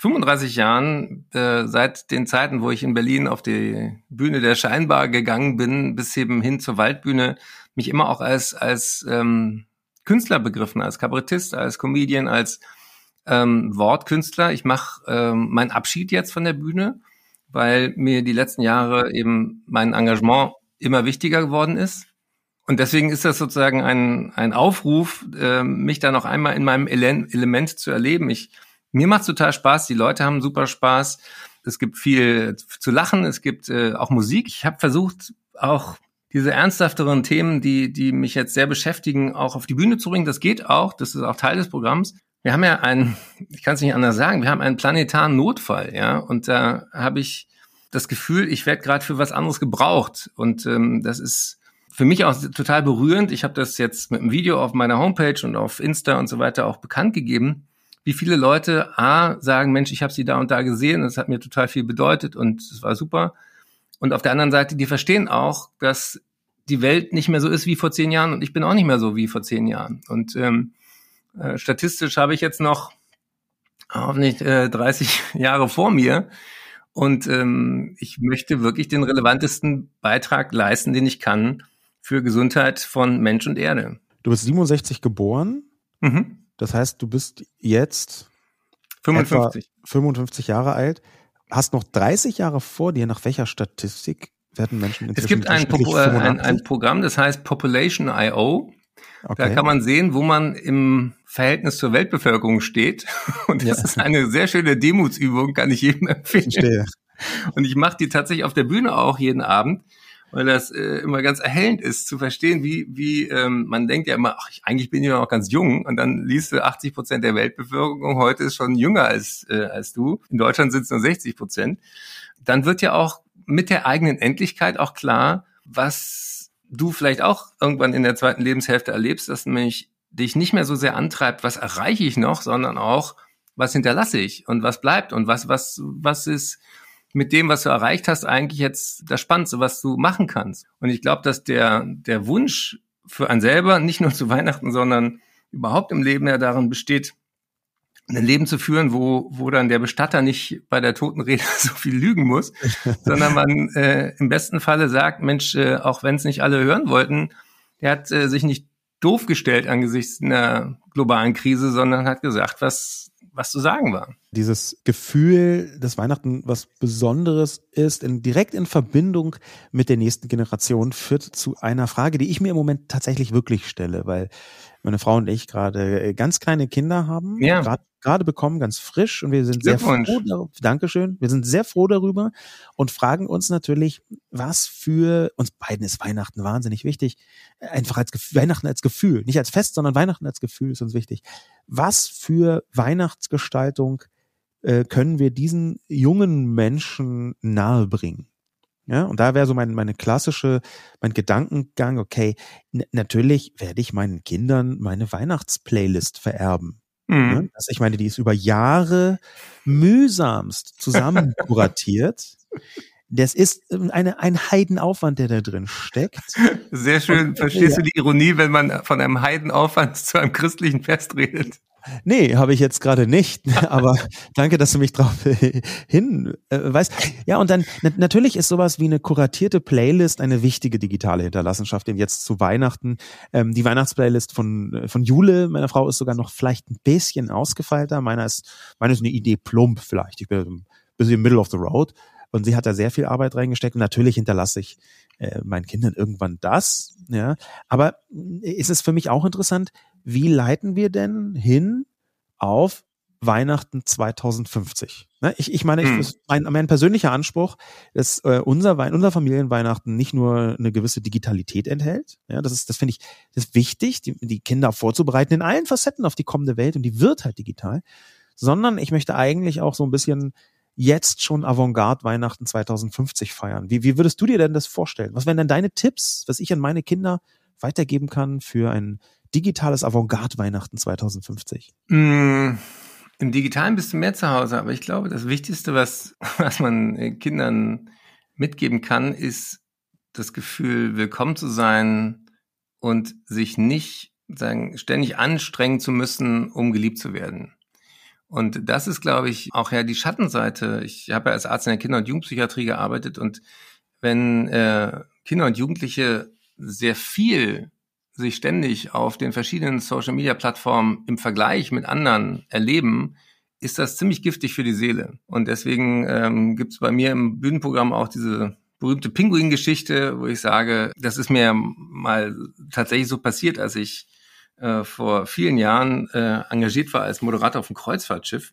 35 Jahren, äh, seit den Zeiten, wo ich in Berlin auf die Bühne der Scheinbar gegangen bin, bis eben hin zur Waldbühne, mich immer auch als, als ähm, Künstler begriffen, als Kabarettist, als Comedian, als ähm, Wortkünstler. Ich mache ähm, meinen Abschied jetzt von der Bühne, weil mir die letzten Jahre eben mein Engagement immer wichtiger geworden ist. Und deswegen ist das sozusagen ein, ein Aufruf, äh, mich da noch einmal in meinem Ele Element zu erleben. Ich, mir macht total Spaß, die Leute haben super Spaß. Es gibt viel zu lachen, es gibt äh, auch Musik. Ich habe versucht, auch diese ernsthafteren Themen, die, die mich jetzt sehr beschäftigen, auch auf die Bühne zu bringen. Das geht auch, das ist auch Teil des Programms. Wir haben ja einen, [LAUGHS] ich kann es nicht anders sagen, wir haben einen planetaren Notfall, ja, und da habe ich das Gefühl, ich werde gerade für was anderes gebraucht. Und ähm, das ist für mich auch total berührend. Ich habe das jetzt mit einem Video auf meiner Homepage und auf Insta und so weiter auch bekannt gegeben, wie viele Leute A sagen, Mensch, ich habe sie da und da gesehen, das hat mir total viel bedeutet und es war super. Und auf der anderen Seite, die verstehen auch, dass die Welt nicht mehr so ist wie vor zehn Jahren und ich bin auch nicht mehr so wie vor zehn Jahren. Und ähm, äh, statistisch habe ich jetzt noch hoffentlich äh, 30 [LAUGHS] Jahre vor mir. Und ähm, ich möchte wirklich den relevantesten Beitrag leisten, den ich kann für Gesundheit von Mensch und Erde. Du bist 67 geboren. Mhm. Das heißt, du bist jetzt 55. 55 Jahre alt. Hast noch 30 Jahre vor dir. Nach welcher Statistik werden Menschen inzwischen Es gibt ein, Pro äh, ein, ein Programm, das heißt Population.io. Okay. Da kann man sehen, wo man im Verhältnis zur Weltbevölkerung steht. [LAUGHS] Und das ja. ist eine sehr schöne Demutsübung, kann ich jedem empfehlen. Verstehe. Und ich mache die tatsächlich auf der Bühne auch jeden Abend, weil das äh, immer ganz erhellend ist, zu verstehen, wie, wie ähm, man denkt ja immer, ach, ich, eigentlich bin ich noch ganz jung und dann liest du 80 Prozent der Weltbevölkerung heute ist schon jünger als, äh, als du. In Deutschland sind es nur 60 Prozent. Dann wird ja auch mit der eigenen Endlichkeit auch klar, was du vielleicht auch irgendwann in der zweiten Lebenshälfte erlebst, dass nämlich dich nicht mehr so sehr antreibt, was erreiche ich noch, sondern auch, was hinterlasse ich und was bleibt und was, was, was ist mit dem, was du erreicht hast, eigentlich jetzt das Spannendste, was du machen kannst. Und ich glaube, dass der, der Wunsch für einen selber, nicht nur zu Weihnachten, sondern überhaupt im Leben ja darin besteht, ein Leben zu führen, wo, wo dann der Bestatter nicht bei der Totenrede [LAUGHS] so viel lügen muss, [LAUGHS] sondern man äh, im besten Falle sagt, Mensch, äh, auch wenn es nicht alle hören wollten, der hat äh, sich nicht doof gestellt angesichts einer globalen Krise, sondern hat gesagt, was, was zu sagen war. Dieses Gefühl, dass Weihnachten was Besonderes ist, in, direkt in Verbindung mit der nächsten Generation, führt zu einer Frage, die ich mir im Moment tatsächlich wirklich stelle, weil meine Frau und ich gerade ganz kleine Kinder haben, ja. gerade gerade bekommen, ganz frisch und wir sind sehr froh darüber. Dankeschön. Wir sind sehr froh darüber und fragen uns natürlich, was für uns beiden ist Weihnachten wahnsinnig wichtig. Einfach als Gefühl, Weihnachten als Gefühl, nicht als Fest, sondern Weihnachten als Gefühl ist uns wichtig. Was für Weihnachtsgestaltung äh, können wir diesen jungen Menschen nahebringen? Ja, und da wäre so mein, meine klassische, mein Gedankengang, okay, natürlich werde ich meinen Kindern meine Weihnachtsplaylist vererben. Mhm. Ja, also ich meine, die ist über Jahre mühsamst zusammen kuratiert. [LAUGHS] Das ist ähm, eine, ein Heidenaufwand, der da drin steckt. Sehr schön. Und, Verstehst ja. du die Ironie, wenn man von einem Heidenaufwand [LAUGHS] zu einem christlichen Fest redet? Nee, habe ich jetzt gerade nicht. [LAUGHS] Aber danke, dass du mich drauf [LAUGHS] hin äh. Ja, und dann natürlich ist sowas wie eine kuratierte Playlist eine wichtige digitale Hinterlassenschaft. Denn jetzt zu Weihnachten, ähm, die Weihnachtsplaylist von äh, von Jule, meiner Frau, ist sogar noch vielleicht ein bisschen ausgefeilter. Meiner ist, meine ist eine Idee plump vielleicht. Ich bin ein bisschen middle of the road. Und sie hat da sehr viel Arbeit reingesteckt. Und natürlich hinterlasse ich äh, meinen Kindern irgendwann das. Ja, aber äh, ist es für mich auch interessant, wie leiten wir denn hin auf Weihnachten 2050. Ne? Ich, ich meine, ich, hm. mein, mein persönlicher Anspruch, dass äh, unser, Wein, unser Familienweihnachten nicht nur eine gewisse Digitalität enthält. Ja, das ist, das finde ich, das ist wichtig, die, die Kinder vorzubereiten in allen Facetten auf die kommende Welt und die wird halt digital. Sondern ich möchte eigentlich auch so ein bisschen jetzt schon Avantgarde Weihnachten 2050 feiern. Wie, wie würdest du dir denn das vorstellen? Was wären denn deine Tipps, was ich an meine Kinder weitergeben kann für ein digitales Avantgarde Weihnachten 2050? Mm, Im Digitalen bist du mehr zu Hause, aber ich glaube, das Wichtigste, was, [LAUGHS] was man äh, Kindern mitgeben kann, ist das Gefühl, willkommen zu sein und sich nicht sagen, ständig anstrengen zu müssen, um geliebt zu werden. Und das ist, glaube ich, auch ja die Schattenseite. Ich habe ja als Arzt in der Kinder- und Jugendpsychiatrie gearbeitet und wenn äh, Kinder und Jugendliche sehr viel sich ständig auf den verschiedenen Social-Media-Plattformen im Vergleich mit anderen erleben, ist das ziemlich giftig für die Seele. Und deswegen ähm, gibt es bei mir im Bühnenprogramm auch diese berühmte Pinguin-Geschichte, wo ich sage, das ist mir mal tatsächlich so passiert, als ich äh, vor vielen Jahren äh, engagiert war als Moderator auf dem Kreuzfahrtschiff.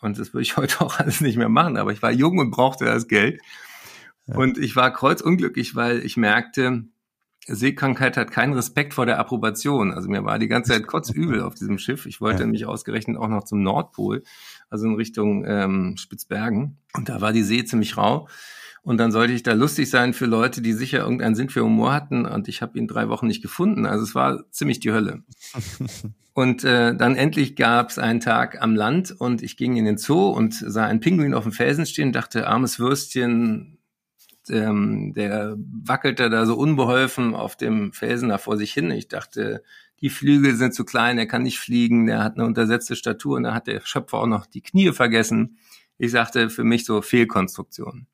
Und das würde ich [LAUGHS] heute auch alles nicht mehr machen, aber ich war jung und brauchte das Geld. Ja. Und ich war kreuzunglücklich, weil ich merkte, Seekrankheit hat keinen Respekt vor der Approbation. Also mir war die ganze Zeit [LAUGHS] kotzübel auf diesem Schiff. Ich wollte ja. mich ausgerechnet auch noch zum Nordpol, also in Richtung ähm, Spitzbergen. Und da war die See ziemlich rau. Und dann sollte ich da lustig sein für Leute, die sicher irgendeinen Sinn für Humor hatten. Und ich habe ihn drei Wochen nicht gefunden. Also es war ziemlich die Hölle. [LAUGHS] Und äh, dann endlich gab es einen Tag am Land und ich ging in den Zoo und sah einen Pinguin auf dem Felsen stehen, dachte, armes Würstchen, ähm, der wackelte da so unbeholfen auf dem Felsen da vor sich hin. Ich dachte, die Flügel sind zu klein, er kann nicht fliegen, er hat eine untersetzte Statur und da hat der Schöpfer auch noch die Knie vergessen. Ich sagte für mich so Fehlkonstruktion.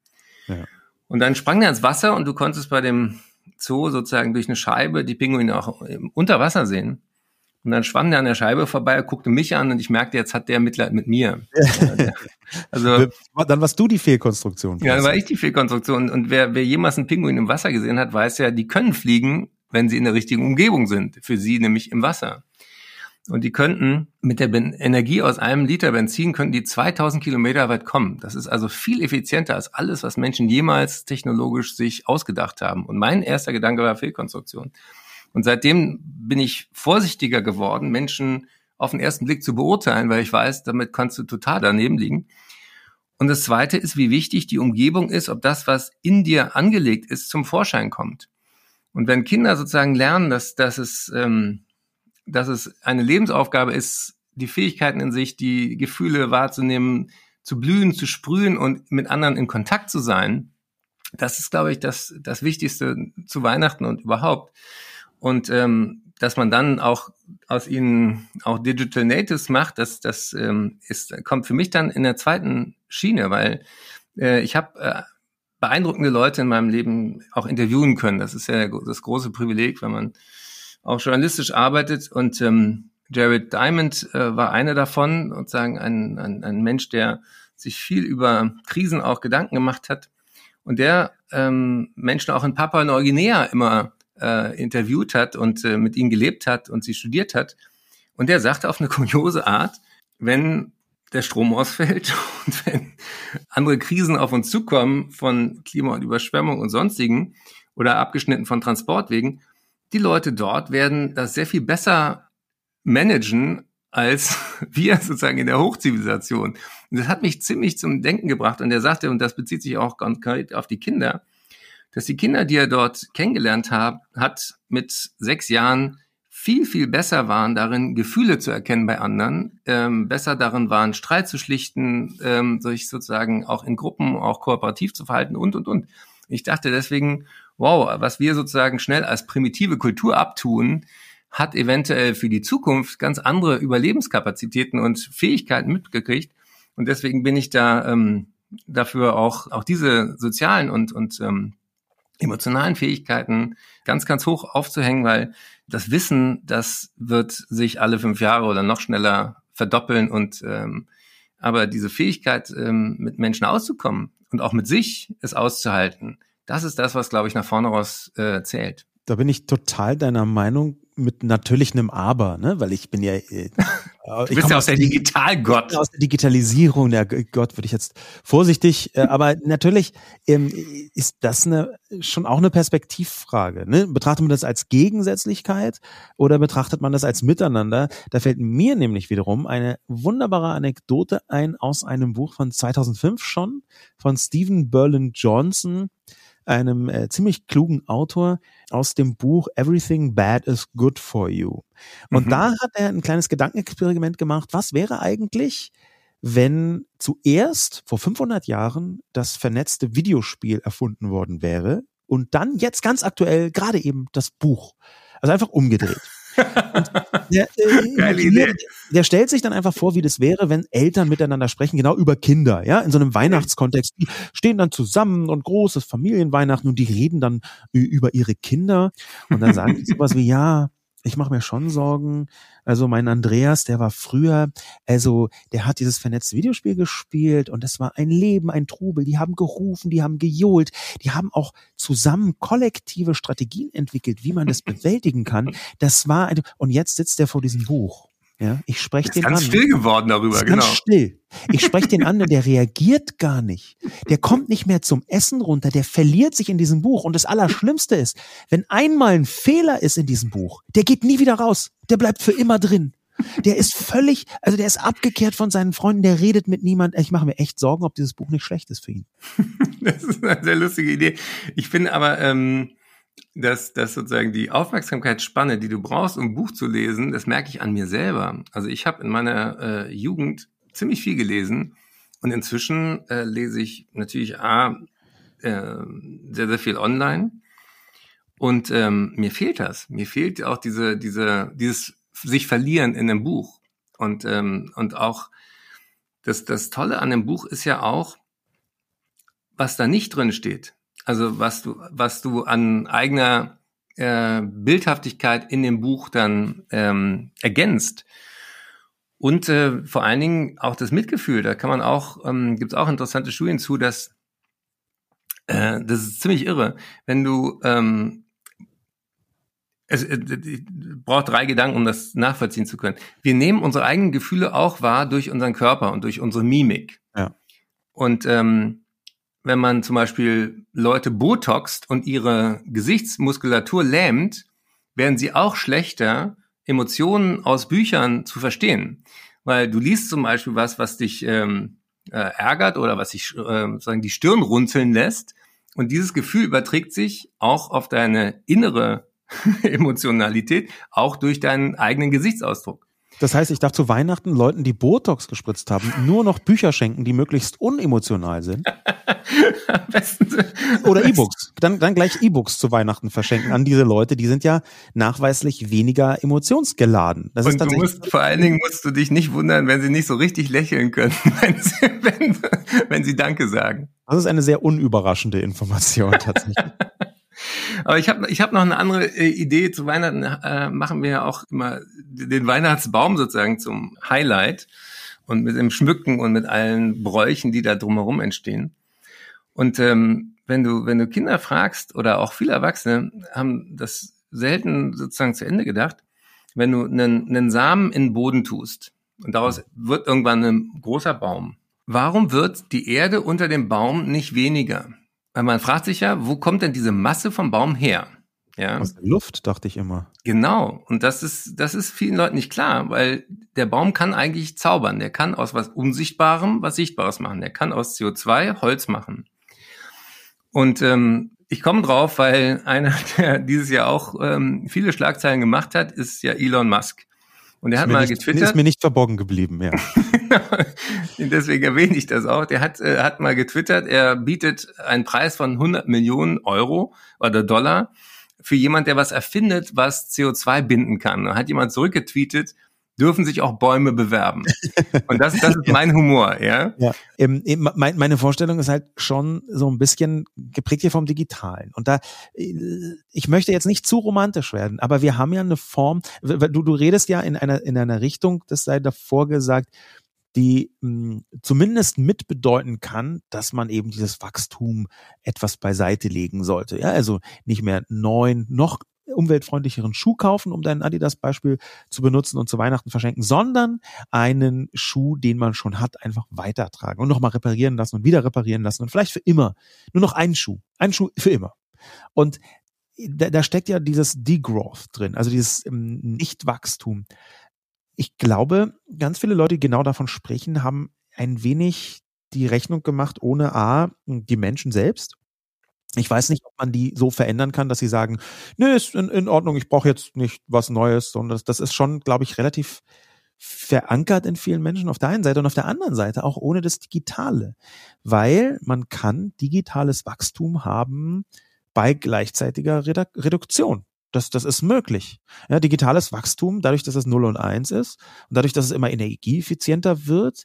Ja. Und dann sprang er ins Wasser und du konntest bei dem Zoo sozusagen durch eine Scheibe die Pinguine auch unter Wasser sehen. Und dann schwamm der an der Scheibe vorbei, guckte mich an und ich merkte, jetzt hat der Mitleid mit mir. [LAUGHS] also dann warst du die Fehlkonstruktion. Ja, dann war ich die Fehlkonstruktion. Und wer, wer jemals einen Pinguin im Wasser gesehen hat, weiß ja, die können fliegen, wenn sie in der richtigen Umgebung sind. Für sie nämlich im Wasser. Und die könnten mit der ben Energie aus einem Liter Benzin könnten die 2000 Kilometer weit kommen. Das ist also viel effizienter als alles, was Menschen jemals technologisch sich ausgedacht haben. Und mein erster Gedanke war Fehlkonstruktion. Und seitdem bin ich vorsichtiger geworden, Menschen auf den ersten Blick zu beurteilen, weil ich weiß, damit kannst du total daneben liegen. Und das Zweite ist, wie wichtig die Umgebung ist, ob das, was in dir angelegt ist, zum Vorschein kommt. Und wenn Kinder sozusagen lernen, dass, dass, es, ähm, dass es eine Lebensaufgabe ist, die Fähigkeiten in sich, die Gefühle wahrzunehmen, zu blühen, zu sprühen und mit anderen in Kontakt zu sein, das ist, glaube ich, das, das Wichtigste zu Weihnachten und überhaupt. Und ähm, dass man dann auch aus ihnen auch Digital Natives macht, das, das ähm, ist, kommt für mich dann in der zweiten Schiene, weil äh, ich habe äh, beeindruckende Leute in meinem Leben auch interviewen können. Das ist ja das große Privileg, wenn man auch journalistisch arbeitet. Und ähm, Jared Diamond äh, war einer davon und sagen ein, ein, ein Mensch, der sich viel über Krisen auch Gedanken gemacht hat und der ähm, Menschen auch in Papua Neuguinea immer äh, interviewt hat und äh, mit ihnen gelebt hat und sie studiert hat. Und der sagte auf eine kuriose Art, wenn der Strom ausfällt [LAUGHS] und wenn andere Krisen auf uns zukommen von Klima- und Überschwemmung und sonstigen oder abgeschnitten von Transportwegen, die Leute dort werden das sehr viel besser managen als [LAUGHS] wir sozusagen in der Hochzivilisation. Und das hat mich ziemlich zum Denken gebracht. Und er sagte, und das bezieht sich auch konkret auf die Kinder, dass die Kinder, die er dort kennengelernt hat, hat mit sechs Jahren viel, viel besser waren darin, Gefühle zu erkennen bei anderen, ähm, besser darin waren, Streit zu schlichten, ähm, sich sozusagen auch in Gruppen, auch kooperativ zu verhalten und, und, und. Ich dachte deswegen, wow, was wir sozusagen schnell als primitive Kultur abtun, hat eventuell für die Zukunft ganz andere Überlebenskapazitäten und Fähigkeiten mitgekriegt. Und deswegen bin ich da ähm, dafür auch, auch diese sozialen und, und ähm, emotionalen Fähigkeiten ganz, ganz hoch aufzuhängen, weil das Wissen, das wird sich alle fünf Jahre oder noch schneller verdoppeln und ähm, aber diese Fähigkeit, ähm, mit Menschen auszukommen und auch mit sich es auszuhalten, das ist das, was, glaube ich, nach vorne raus äh, zählt. Da bin ich total deiner Meinung mit natürlich einem Aber, ne? weil ich bin ja. Äh, [LAUGHS] du bist ja aus der Digitalgott. Aus der Digitalisierung, der Gott würde ich jetzt vorsichtig, äh, aber natürlich ähm, ist das eine schon auch eine Perspektivfrage. Ne? Betrachtet man das als Gegensätzlichkeit oder betrachtet man das als Miteinander? Da fällt mir nämlich wiederum eine wunderbare Anekdote ein aus einem Buch von 2005 schon von Stephen Berlin Johnson einem äh, ziemlich klugen Autor aus dem Buch Everything Bad is Good for You. Und mhm. da hat er ein kleines Gedankenexperiment gemacht. Was wäre eigentlich, wenn zuerst vor 500 Jahren das vernetzte Videospiel erfunden worden wäre und dann jetzt ganz aktuell gerade eben das Buch. Also einfach umgedreht. Der, äh, [LAUGHS] der, stellt sich dann einfach vor, wie das wäre, wenn Eltern miteinander sprechen, genau über Kinder, ja, in so einem Weihnachtskontext. Die stehen dann zusammen und großes Familienweihnachten und die reden dann über ihre Kinder. Und dann sagen die [LAUGHS] sowas wie, ja, ich mache mir schon Sorgen. Also mein Andreas, der war früher, also der hat dieses vernetzte Videospiel gespielt und das war ein Leben, ein Trubel. Die haben gerufen, die haben gejohlt, die haben auch zusammen kollektive Strategien entwickelt, wie man das bewältigen kann. Das war ein, und jetzt sitzt er vor diesem Buch ja, ich spreche den ganz an. Ganz still geworden darüber, ist genau. Ganz still. Ich spreche den an, der reagiert gar nicht. Der kommt nicht mehr zum Essen runter, der verliert sich in diesem Buch. Und das Allerschlimmste ist, wenn einmal ein Fehler ist in diesem Buch, der geht nie wieder raus. Der bleibt für immer drin. Der ist völlig, also der ist abgekehrt von seinen Freunden, der redet mit niemand. Ich mache mir echt Sorgen, ob dieses Buch nicht schlecht ist für ihn. [LAUGHS] das ist eine sehr lustige Idee. Ich bin aber, ähm, dass, dass sozusagen die Aufmerksamkeitsspanne, die du brauchst, um ein Buch zu lesen, das merke ich an mir selber. Also ich habe in meiner äh, Jugend ziemlich viel gelesen und inzwischen äh, lese ich natürlich A, äh, sehr, sehr viel online und ähm, mir fehlt das. Mir fehlt auch diese, diese, dieses sich verlieren in einem Buch. Und, ähm, und auch das, das Tolle an dem Buch ist ja auch, was da nicht drin steht. Also was du, was du an eigener äh, Bildhaftigkeit in dem Buch dann ähm, ergänzt. Und äh, vor allen Dingen auch das Mitgefühl. Da kann man auch, ähm, gibt es auch interessante Studien zu, dass äh, das ist ziemlich irre, wenn du ähm, es, äh, braucht drei Gedanken, um das nachvollziehen zu können. Wir nehmen unsere eigenen Gefühle auch wahr durch unseren Körper und durch unsere Mimik. Ja. Und ähm, wenn man zum Beispiel Leute botoxt und ihre Gesichtsmuskulatur lähmt, werden sie auch schlechter, Emotionen aus Büchern zu verstehen. Weil du liest zum Beispiel was, was dich ähm, äh, ärgert oder was dich äh, sagen die Stirn runzeln lässt. Und dieses Gefühl überträgt sich auch auf deine innere [LAUGHS] Emotionalität, auch durch deinen eigenen Gesichtsausdruck. Das heißt, ich darf zu Weihnachten Leuten, die Botox gespritzt haben, nur noch Bücher schenken, die möglichst unemotional sind. Oder E-Books. Dann, dann gleich E-Books zu Weihnachten verschenken an diese Leute. Die sind ja nachweislich weniger emotionsgeladen. Das Und ist du musst, vor allen Dingen musst du dich nicht wundern, wenn sie nicht so richtig lächeln können, [LAUGHS] wenn sie, wenn, wenn sie Danke sagen. Das ist eine sehr unüberraschende Information tatsächlich. [LAUGHS] Aber ich habe ich hab noch eine andere äh, Idee. Zu Weihnachten äh, machen wir ja auch immer den Weihnachtsbaum sozusagen zum Highlight und mit dem Schmücken und mit allen Bräuchen, die da drumherum entstehen. Und ähm, wenn du wenn du Kinder fragst oder auch viele Erwachsene haben das selten sozusagen zu Ende gedacht, wenn du einen, einen Samen in den Boden tust Und daraus wird irgendwann ein großer Baum. Warum wird die Erde unter dem Baum nicht weniger? Weil man fragt sich ja, wo kommt denn diese Masse vom Baum her? Ja. Aus der Luft, dachte ich immer. Genau. Und das ist, das ist vielen Leuten nicht klar, weil der Baum kann eigentlich zaubern. Der kann aus was Unsichtbarem was Sichtbares machen. Der kann aus CO2 Holz machen. Und ähm, ich komme drauf, weil einer, [LAUGHS] der dieses Jahr auch ähm, viele Schlagzeilen gemacht hat, ist ja Elon Musk. Und er hat mal nicht, getwittert. Ist mir nicht verborgen geblieben, ja. [LAUGHS] Deswegen erwähne ich das auch. Der hat, äh, hat mal getwittert, er bietet einen Preis von 100 Millionen Euro oder Dollar für jemand, der was erfindet, was CO2 binden kann. Da hat jemand zurückgetweetet, dürfen sich auch Bäume bewerben. [LAUGHS] Und das, das ist mein Humor, ja. ja. Ähm, mein, meine Vorstellung ist halt schon so ein bisschen geprägt hier vom Digitalen. Und da, äh, ich möchte jetzt nicht zu romantisch werden, aber wir haben ja eine Form, du, du redest ja in einer, in einer Richtung, das sei davor gesagt, die mh, hm, zumindest mitbedeuten kann, dass man eben dieses Wachstum etwas beiseite legen sollte. Ja, also nicht mehr neun, noch umweltfreundlicheren Schuh kaufen, um dein Adidas-Beispiel zu benutzen und zu Weihnachten verschenken, sondern einen Schuh, den man schon hat, einfach weitertragen und nochmal reparieren lassen und wieder reparieren lassen und vielleicht für immer. Nur noch einen Schuh. Einen Schuh für immer. Und da, da steckt ja dieses Degrowth drin, also dieses ähm, Nichtwachstum. Ich glaube, ganz viele Leute, die genau davon sprechen, haben ein wenig die Rechnung gemacht, ohne A, die Menschen selbst ich weiß nicht, ob man die so verändern kann, dass sie sagen, nö, ist in, in Ordnung, ich brauche jetzt nicht was Neues, sondern das, das ist schon, glaube ich, relativ verankert in vielen Menschen auf der einen Seite und auf der anderen Seite auch ohne das Digitale, weil man kann digitales Wachstum haben bei gleichzeitiger Reduktion. Das, das ist möglich. Ja, digitales Wachstum, dadurch, dass es 0 und 1 ist und dadurch, dass es immer energieeffizienter wird,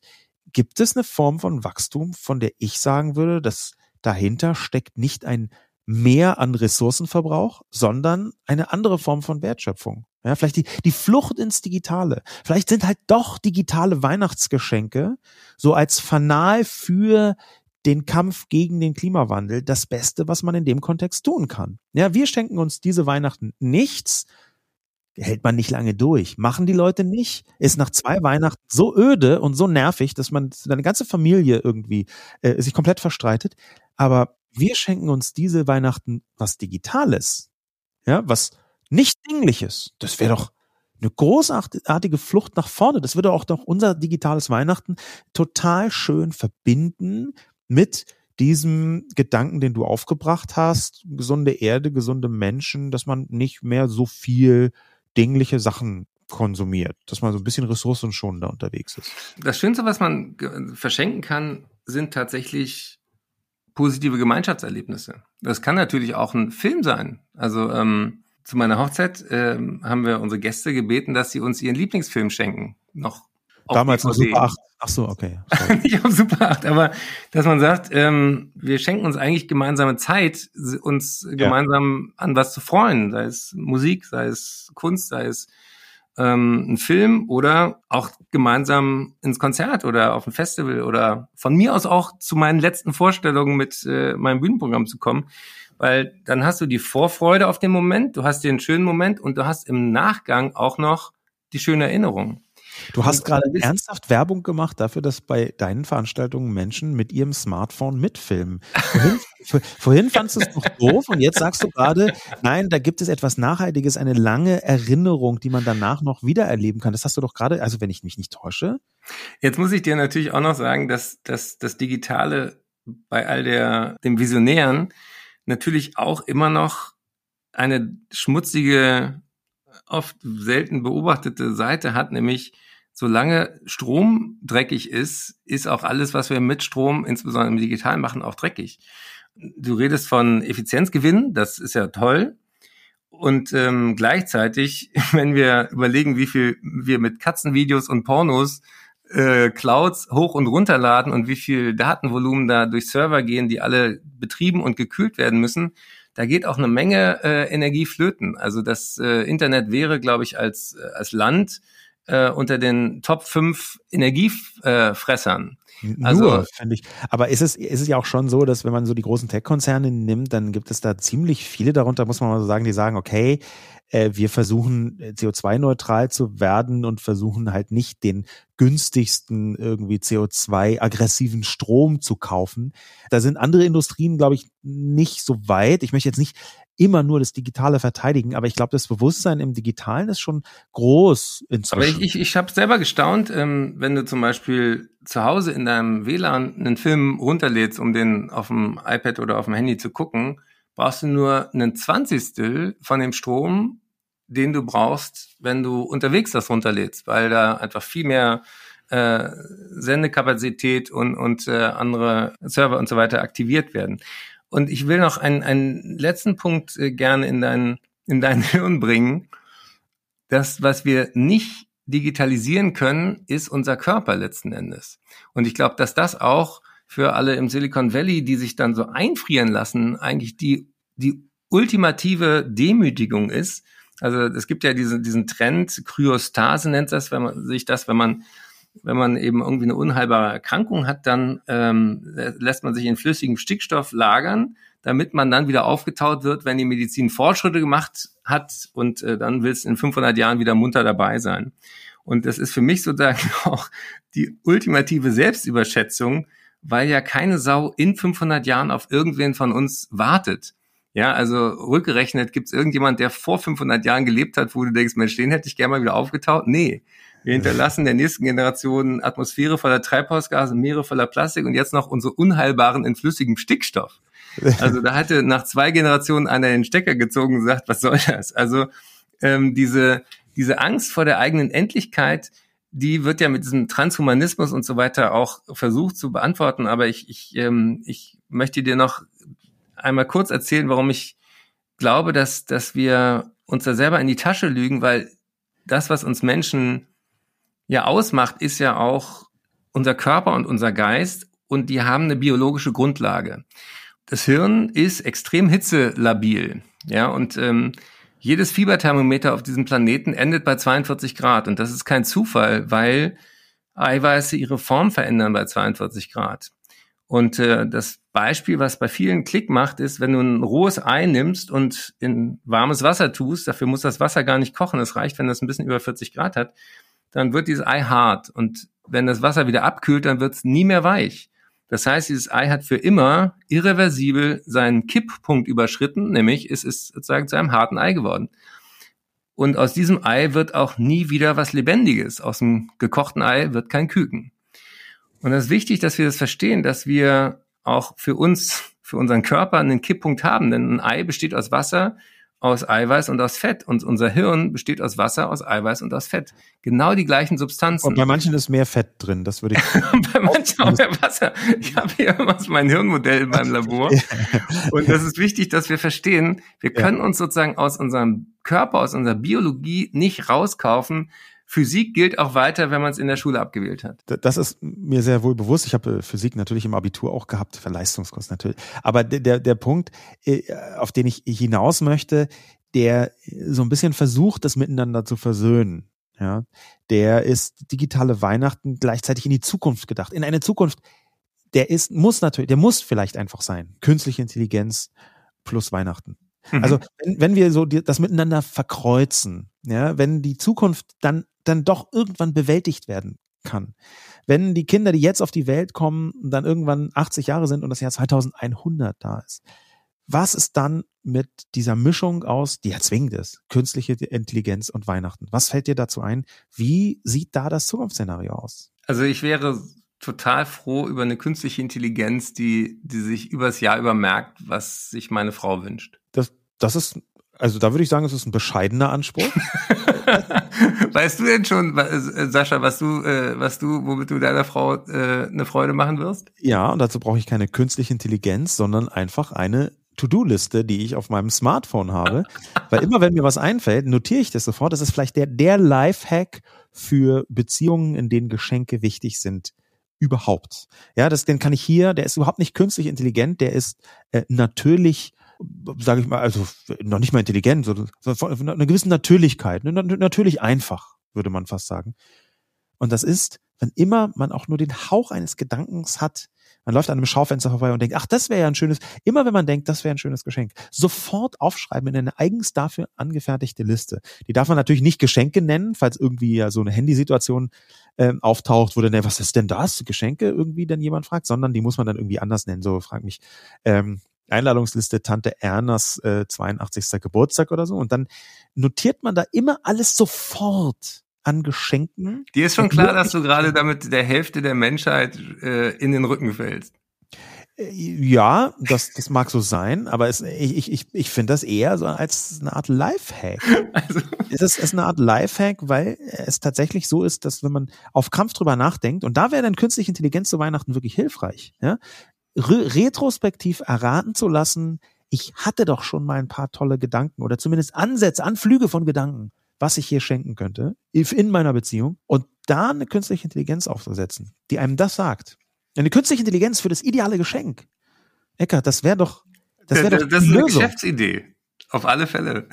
gibt es eine Form von Wachstum, von der ich sagen würde, dass dahinter steckt nicht ein Mehr an Ressourcenverbrauch, sondern eine andere Form von Wertschöpfung. Ja, vielleicht die, die Flucht ins Digitale. Vielleicht sind halt doch digitale Weihnachtsgeschenke so als Fanal für den Kampf gegen den Klimawandel das Beste, was man in dem Kontext tun kann. Ja, wir schenken uns diese Weihnachten nichts, hält man nicht lange durch. Machen die Leute nicht. Ist nach zwei Weihnachten so öde und so nervig, dass man seine ganze Familie irgendwie äh, sich komplett verstreitet. Aber wir schenken uns diese Weihnachten was Digitales, ja, was nicht Dingliches. Das wäre doch eine großartige Flucht nach vorne. Das würde auch doch unser digitales Weihnachten total schön verbinden mit diesem Gedanken, den du aufgebracht hast, gesunde Erde, gesunde Menschen, dass man nicht mehr so viel dingliche Sachen konsumiert, dass man so ein bisschen ressourcenschonender unterwegs ist. Das Schönste, was man verschenken kann, sind tatsächlich positive Gemeinschaftserlebnisse. Das kann natürlich auch ein Film sein. Also ähm, zu meiner Hochzeit ähm, haben wir unsere Gäste gebeten, dass sie uns ihren Lieblingsfilm schenken. Noch Damals auf Super 8. Ach so, okay. [LAUGHS] Nicht auf Super 8, aber dass man sagt, ähm, wir schenken uns eigentlich gemeinsame Zeit, uns gemeinsam ja. an was zu freuen, sei es Musik, sei es Kunst, sei es ähm, einen Film oder auch gemeinsam ins Konzert oder auf ein Festival oder von mir aus auch zu meinen letzten Vorstellungen mit äh, meinem Bühnenprogramm zu kommen. Weil dann hast du die Vorfreude auf den Moment, du hast den schönen Moment und du hast im Nachgang auch noch die schöne Erinnerung. Du hast gerade ernsthaft Werbung gemacht dafür, dass bei deinen Veranstaltungen Menschen mit ihrem Smartphone mitfilmen. [LAUGHS] Vorhin, vorhin fandst du es doch doof und jetzt sagst du gerade, nein, da gibt es etwas Nachhaltiges, eine lange Erinnerung, die man danach noch wiedererleben kann. Das hast du doch gerade, also wenn ich mich nicht täusche. Jetzt muss ich dir natürlich auch noch sagen, dass, dass das Digitale bei all der, dem Visionären natürlich auch immer noch eine schmutzige, oft selten beobachtete Seite hat, nämlich solange Strom dreckig ist, ist auch alles, was wir mit Strom, insbesondere im Digitalen machen, auch dreckig. Du redest von Effizienzgewinn, das ist ja toll. Und ähm, gleichzeitig, [LAUGHS] wenn wir überlegen, wie viel wir mit Katzenvideos und Pornos äh, Clouds hoch und runterladen und wie viel Datenvolumen da durch Server gehen, die alle betrieben und gekühlt werden müssen, da geht auch eine Menge äh, Energie flöten. Also das äh, Internet wäre, glaube ich, als, äh, als Land äh, unter den Top 5 Energiefressern. Also, Nur, finde ich. Aber ist es, ist es ja auch schon so, dass wenn man so die großen Tech-Konzerne nimmt, dann gibt es da ziemlich viele darunter, muss man mal so sagen, die sagen, okay, äh, wir versuchen äh, CO2-neutral zu werden und versuchen halt nicht den günstigsten irgendwie CO2-aggressiven Strom zu kaufen. Da sind andere Industrien, glaube ich, nicht so weit. Ich möchte jetzt nicht immer nur das Digitale verteidigen, aber ich glaube, das Bewusstsein im Digitalen ist schon groß inzwischen. Aber ich, ich, ich habe selber gestaunt, ähm, wenn du zum Beispiel zu Hause in deinem WLAN einen Film runterlädst, um den auf dem iPad oder auf dem Handy zu gucken, brauchst du nur einen Zwanzigstel von dem Strom, den du brauchst, wenn du unterwegs das runterlädst, weil da einfach viel mehr äh, Sendekapazität und, und äh, andere Server und so weiter aktiviert werden. Und ich will noch einen, einen letzten Punkt äh, gerne in dein, in dein [LAUGHS] Hirn bringen. Das, was wir nicht digitalisieren können, ist unser Körper letzten Endes. Und ich glaube, dass das auch für alle im Silicon Valley, die sich dann so einfrieren lassen, eigentlich die, die ultimative Demütigung ist. Also es gibt ja diesen, diesen Trend, Kryostase nennt das, wenn man sich das, wenn man wenn man eben irgendwie eine unheilbare Erkrankung hat, dann ähm, lässt man sich in flüssigem Stickstoff lagern, damit man dann wieder aufgetaut wird, wenn die Medizin Fortschritte gemacht hat und äh, dann willst du in 500 Jahren wieder munter dabei sein. Und das ist für mich sozusagen [LAUGHS] auch die ultimative Selbstüberschätzung, weil ja keine Sau in 500 Jahren auf irgendwen von uns wartet. Ja, also rückgerechnet, gibt es irgendjemand, der vor 500 Jahren gelebt hat, wo du denkst, Mensch, den hätte ich gerne mal wieder aufgetaut? Nee, wir hinterlassen der nächsten Generation Atmosphäre voller Treibhausgase, Meere voller Plastik und jetzt noch unsere unheilbaren in flüssigem Stickstoff. Also da hatte nach zwei Generationen einer den Stecker gezogen und gesagt, was soll das? Also ähm, diese, diese Angst vor der eigenen Endlichkeit, die wird ja mit diesem Transhumanismus und so weiter auch versucht zu beantworten. Aber ich, ich, ähm, ich möchte dir noch einmal kurz erzählen, warum ich glaube, dass, dass wir uns da selber in die Tasche lügen, weil das, was uns Menschen ja ausmacht, ist ja auch unser Körper und unser Geist und die haben eine biologische Grundlage. Das Hirn ist extrem hitzelabil, ja, und ähm, jedes Fieberthermometer auf diesem Planeten endet bei 42 Grad und das ist kein Zufall, weil Eiweiße ihre Form verändern bei 42 Grad. Und äh, das Beispiel, was bei vielen Klick macht, ist, wenn du ein rohes Ei nimmst und in warmes Wasser tust, dafür muss das Wasser gar nicht kochen, es reicht, wenn das ein bisschen über 40 Grad hat, dann wird dieses Ei hart. Und wenn das Wasser wieder abkühlt, dann wird es nie mehr weich. Das heißt, dieses Ei hat für immer irreversibel seinen Kipppunkt überschritten, nämlich es ist sozusagen zu einem harten Ei geworden. Und aus diesem Ei wird auch nie wieder was Lebendiges. Aus dem gekochten Ei wird kein Küken. Und es ist wichtig, dass wir das verstehen, dass wir auch für uns, für unseren Körper einen Kipppunkt haben. Denn ein Ei besteht aus Wasser, aus Eiweiß und aus Fett. Und unser Hirn besteht aus Wasser, aus Eiweiß und aus Fett. Genau die gleichen Substanzen. Und bei manchen ist mehr Fett drin, das würde ich. [LAUGHS] bei manchen auch mehr Wasser. Ich habe hier immer so mein Hirnmodell in meinem Labor. Und das ist wichtig, dass wir verstehen, wir können uns sozusagen aus unserem Körper, aus unserer Biologie nicht rauskaufen, Physik gilt auch weiter, wenn man es in der Schule abgewählt hat. Das ist mir sehr wohl bewusst. Ich habe äh, Physik natürlich im Abitur auch gehabt, für Leistungskurs natürlich. Aber der, der Punkt, äh, auf den ich hinaus möchte, der so ein bisschen versucht, das miteinander zu versöhnen. Ja, der ist digitale Weihnachten gleichzeitig in die Zukunft gedacht. In eine Zukunft, der ist, muss natürlich, der muss vielleicht einfach sein. Künstliche Intelligenz plus Weihnachten. Mhm. Also wenn, wenn wir so das miteinander verkreuzen, ja, wenn die Zukunft dann dann doch irgendwann bewältigt werden kann. Wenn die Kinder, die jetzt auf die Welt kommen, dann irgendwann 80 Jahre sind und das Jahr 2100 da ist, was ist dann mit dieser Mischung aus, die erzwingt ist, künstliche Intelligenz und Weihnachten? Was fällt dir dazu ein? Wie sieht da das Zukunftsszenario aus? Also ich wäre total froh über eine künstliche Intelligenz, die, die sich übers Jahr über merkt, was sich meine Frau wünscht. Das, das ist, also da würde ich sagen, es ist ein bescheidener Anspruch. [LAUGHS] weißt du denn schon, äh, Sascha, was du, äh, was du, womit du deiner Frau äh, eine Freude machen wirst? Ja, und dazu brauche ich keine künstliche Intelligenz, sondern einfach eine To-Do-Liste, die ich auf meinem Smartphone habe. [LAUGHS] Weil immer, wenn mir was einfällt, notiere ich das sofort. Das ist vielleicht der, der Life-Hack für Beziehungen, in denen Geschenke wichtig sind. Überhaupt. Ja, das, den kann ich hier, der ist überhaupt nicht künstlich intelligent, der ist äh, natürlich sage ich mal, also noch nicht mal intelligent, sondern eine gewisse Natürlichkeit, ne, natürlich einfach, würde man fast sagen. Und das ist, wenn immer man auch nur den Hauch eines Gedankens hat, Man läuft an einem Schaufenster vorbei und denkt, ach, das wäre ja ein schönes, immer wenn man denkt, das wäre ein schönes Geschenk, sofort aufschreiben in eine eigens dafür angefertigte Liste. Die darf man natürlich nicht Geschenke nennen, falls irgendwie ja so eine Handysituation ähm, auftaucht, wo dann, was ist denn das? Geschenke irgendwie dann jemand fragt, sondern die muss man dann irgendwie anders nennen. So, frag mich, ähm, Einladungsliste Tante Ernas äh, 82. Geburtstag oder so. Und dann notiert man da immer alles sofort an Geschenken. Dir ist schon klar, dass du gerade damit der Hälfte der Menschheit äh, in den Rücken fällst. Äh, ja, das, das mag so sein, aber es, ich, ich, ich finde das eher so als eine Art Lifehack. [LAUGHS] Also. Es ist, ist eine Art Lifehack, weil es tatsächlich so ist, dass wenn man auf Kampf drüber nachdenkt, und da wäre dann künstliche Intelligenz zu Weihnachten wirklich hilfreich, ja, re retrospektiv erraten zu lassen, ich hatte doch schon mal ein paar tolle Gedanken oder zumindest Ansätze, Anflüge von Gedanken was ich hier schenken könnte in meiner Beziehung und da eine künstliche Intelligenz aufzusetzen, die einem das sagt. Eine künstliche Intelligenz für das ideale Geschenk. Eckart, das wäre doch, das wäre doch das ist eine Lösung. Geschäftsidee. Auf alle Fälle.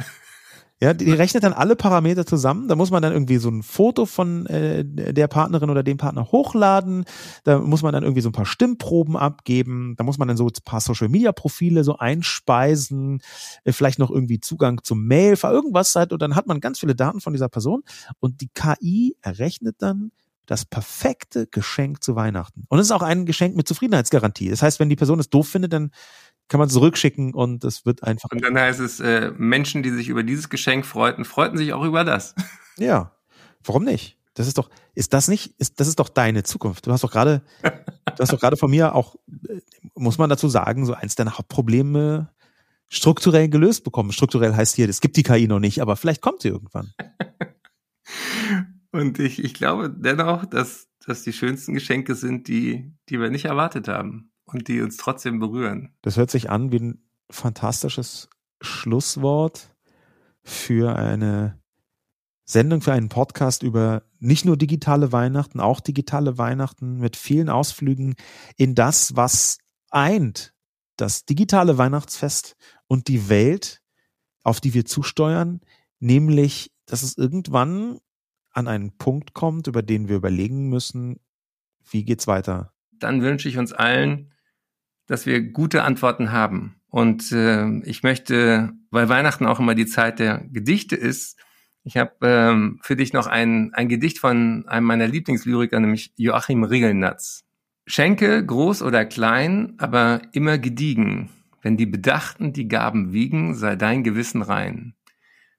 Ja, die rechnet dann alle Parameter zusammen. Da muss man dann irgendwie so ein Foto von äh, der Partnerin oder dem Partner hochladen. Da muss man dann irgendwie so ein paar Stimmproben abgeben. Da muss man dann so ein paar Social Media Profile so einspeisen. Äh, vielleicht noch irgendwie Zugang zum Mail, irgendwas halt. Und dann hat man ganz viele Daten von dieser Person. Und die KI errechnet dann das perfekte Geschenk zu Weihnachten. Und es ist auch ein Geschenk mit Zufriedenheitsgarantie. Das heißt, wenn die Person es doof findet, dann kann man zurückschicken und es wird einfach. Und dann heißt es, äh, Menschen, die sich über dieses Geschenk freuten, freuten sich auch über das. [LAUGHS] Ja, warum nicht? Das ist doch, ist das nicht, ist, das ist doch deine Zukunft. Du hast doch gerade, du hast doch gerade von mir auch, äh, muss man dazu sagen, so eins deiner Hauptprobleme strukturell gelöst bekommen. Strukturell heißt hier, es gibt die KI noch nicht, aber vielleicht kommt sie irgendwann. [LAUGHS] Und ich, ich glaube dennoch, dass, dass die schönsten Geschenke sind, die, die wir nicht erwartet haben und die uns trotzdem berühren. Das hört sich an wie ein fantastisches Schlusswort für eine Sendung, für einen Podcast über nicht nur digitale Weihnachten, auch digitale Weihnachten mit vielen Ausflügen in das, was eint, das digitale Weihnachtsfest und die Welt, auf die wir zusteuern, nämlich, dass es irgendwann an einen Punkt kommt, über den wir überlegen müssen, wie geht's weiter? Dann wünsche ich uns allen dass wir gute Antworten haben. Und äh, ich möchte, weil Weihnachten auch immer die Zeit der Gedichte ist, ich habe ähm, für dich noch ein, ein Gedicht von einem meiner Lieblingslyriker, nämlich Joachim Rigelnatz. Schenke, groß oder klein, aber immer gediegen. Wenn die Bedachten die Gaben wiegen, sei dein Gewissen rein.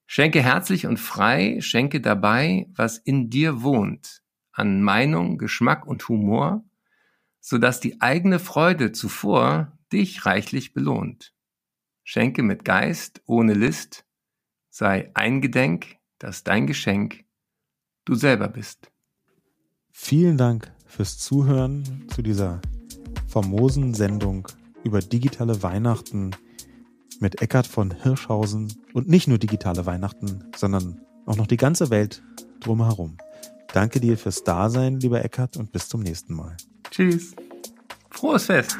Schenke herzlich und frei, schenke dabei, was in dir wohnt, an Meinung, Geschmack und Humor, so dass die eigene Freude zuvor dich reichlich belohnt. Schenke mit Geist, ohne List, sei eingedenk, dass dein Geschenk du selber bist. Vielen Dank fürs Zuhören zu dieser famosen Sendung über digitale Weihnachten mit Eckart von Hirschhausen und nicht nur digitale Weihnachten, sondern auch noch die ganze Welt drumherum. Danke dir fürs Dasein, lieber Eckart, und bis zum nächsten Mal. Tschüss. Frohes Fest.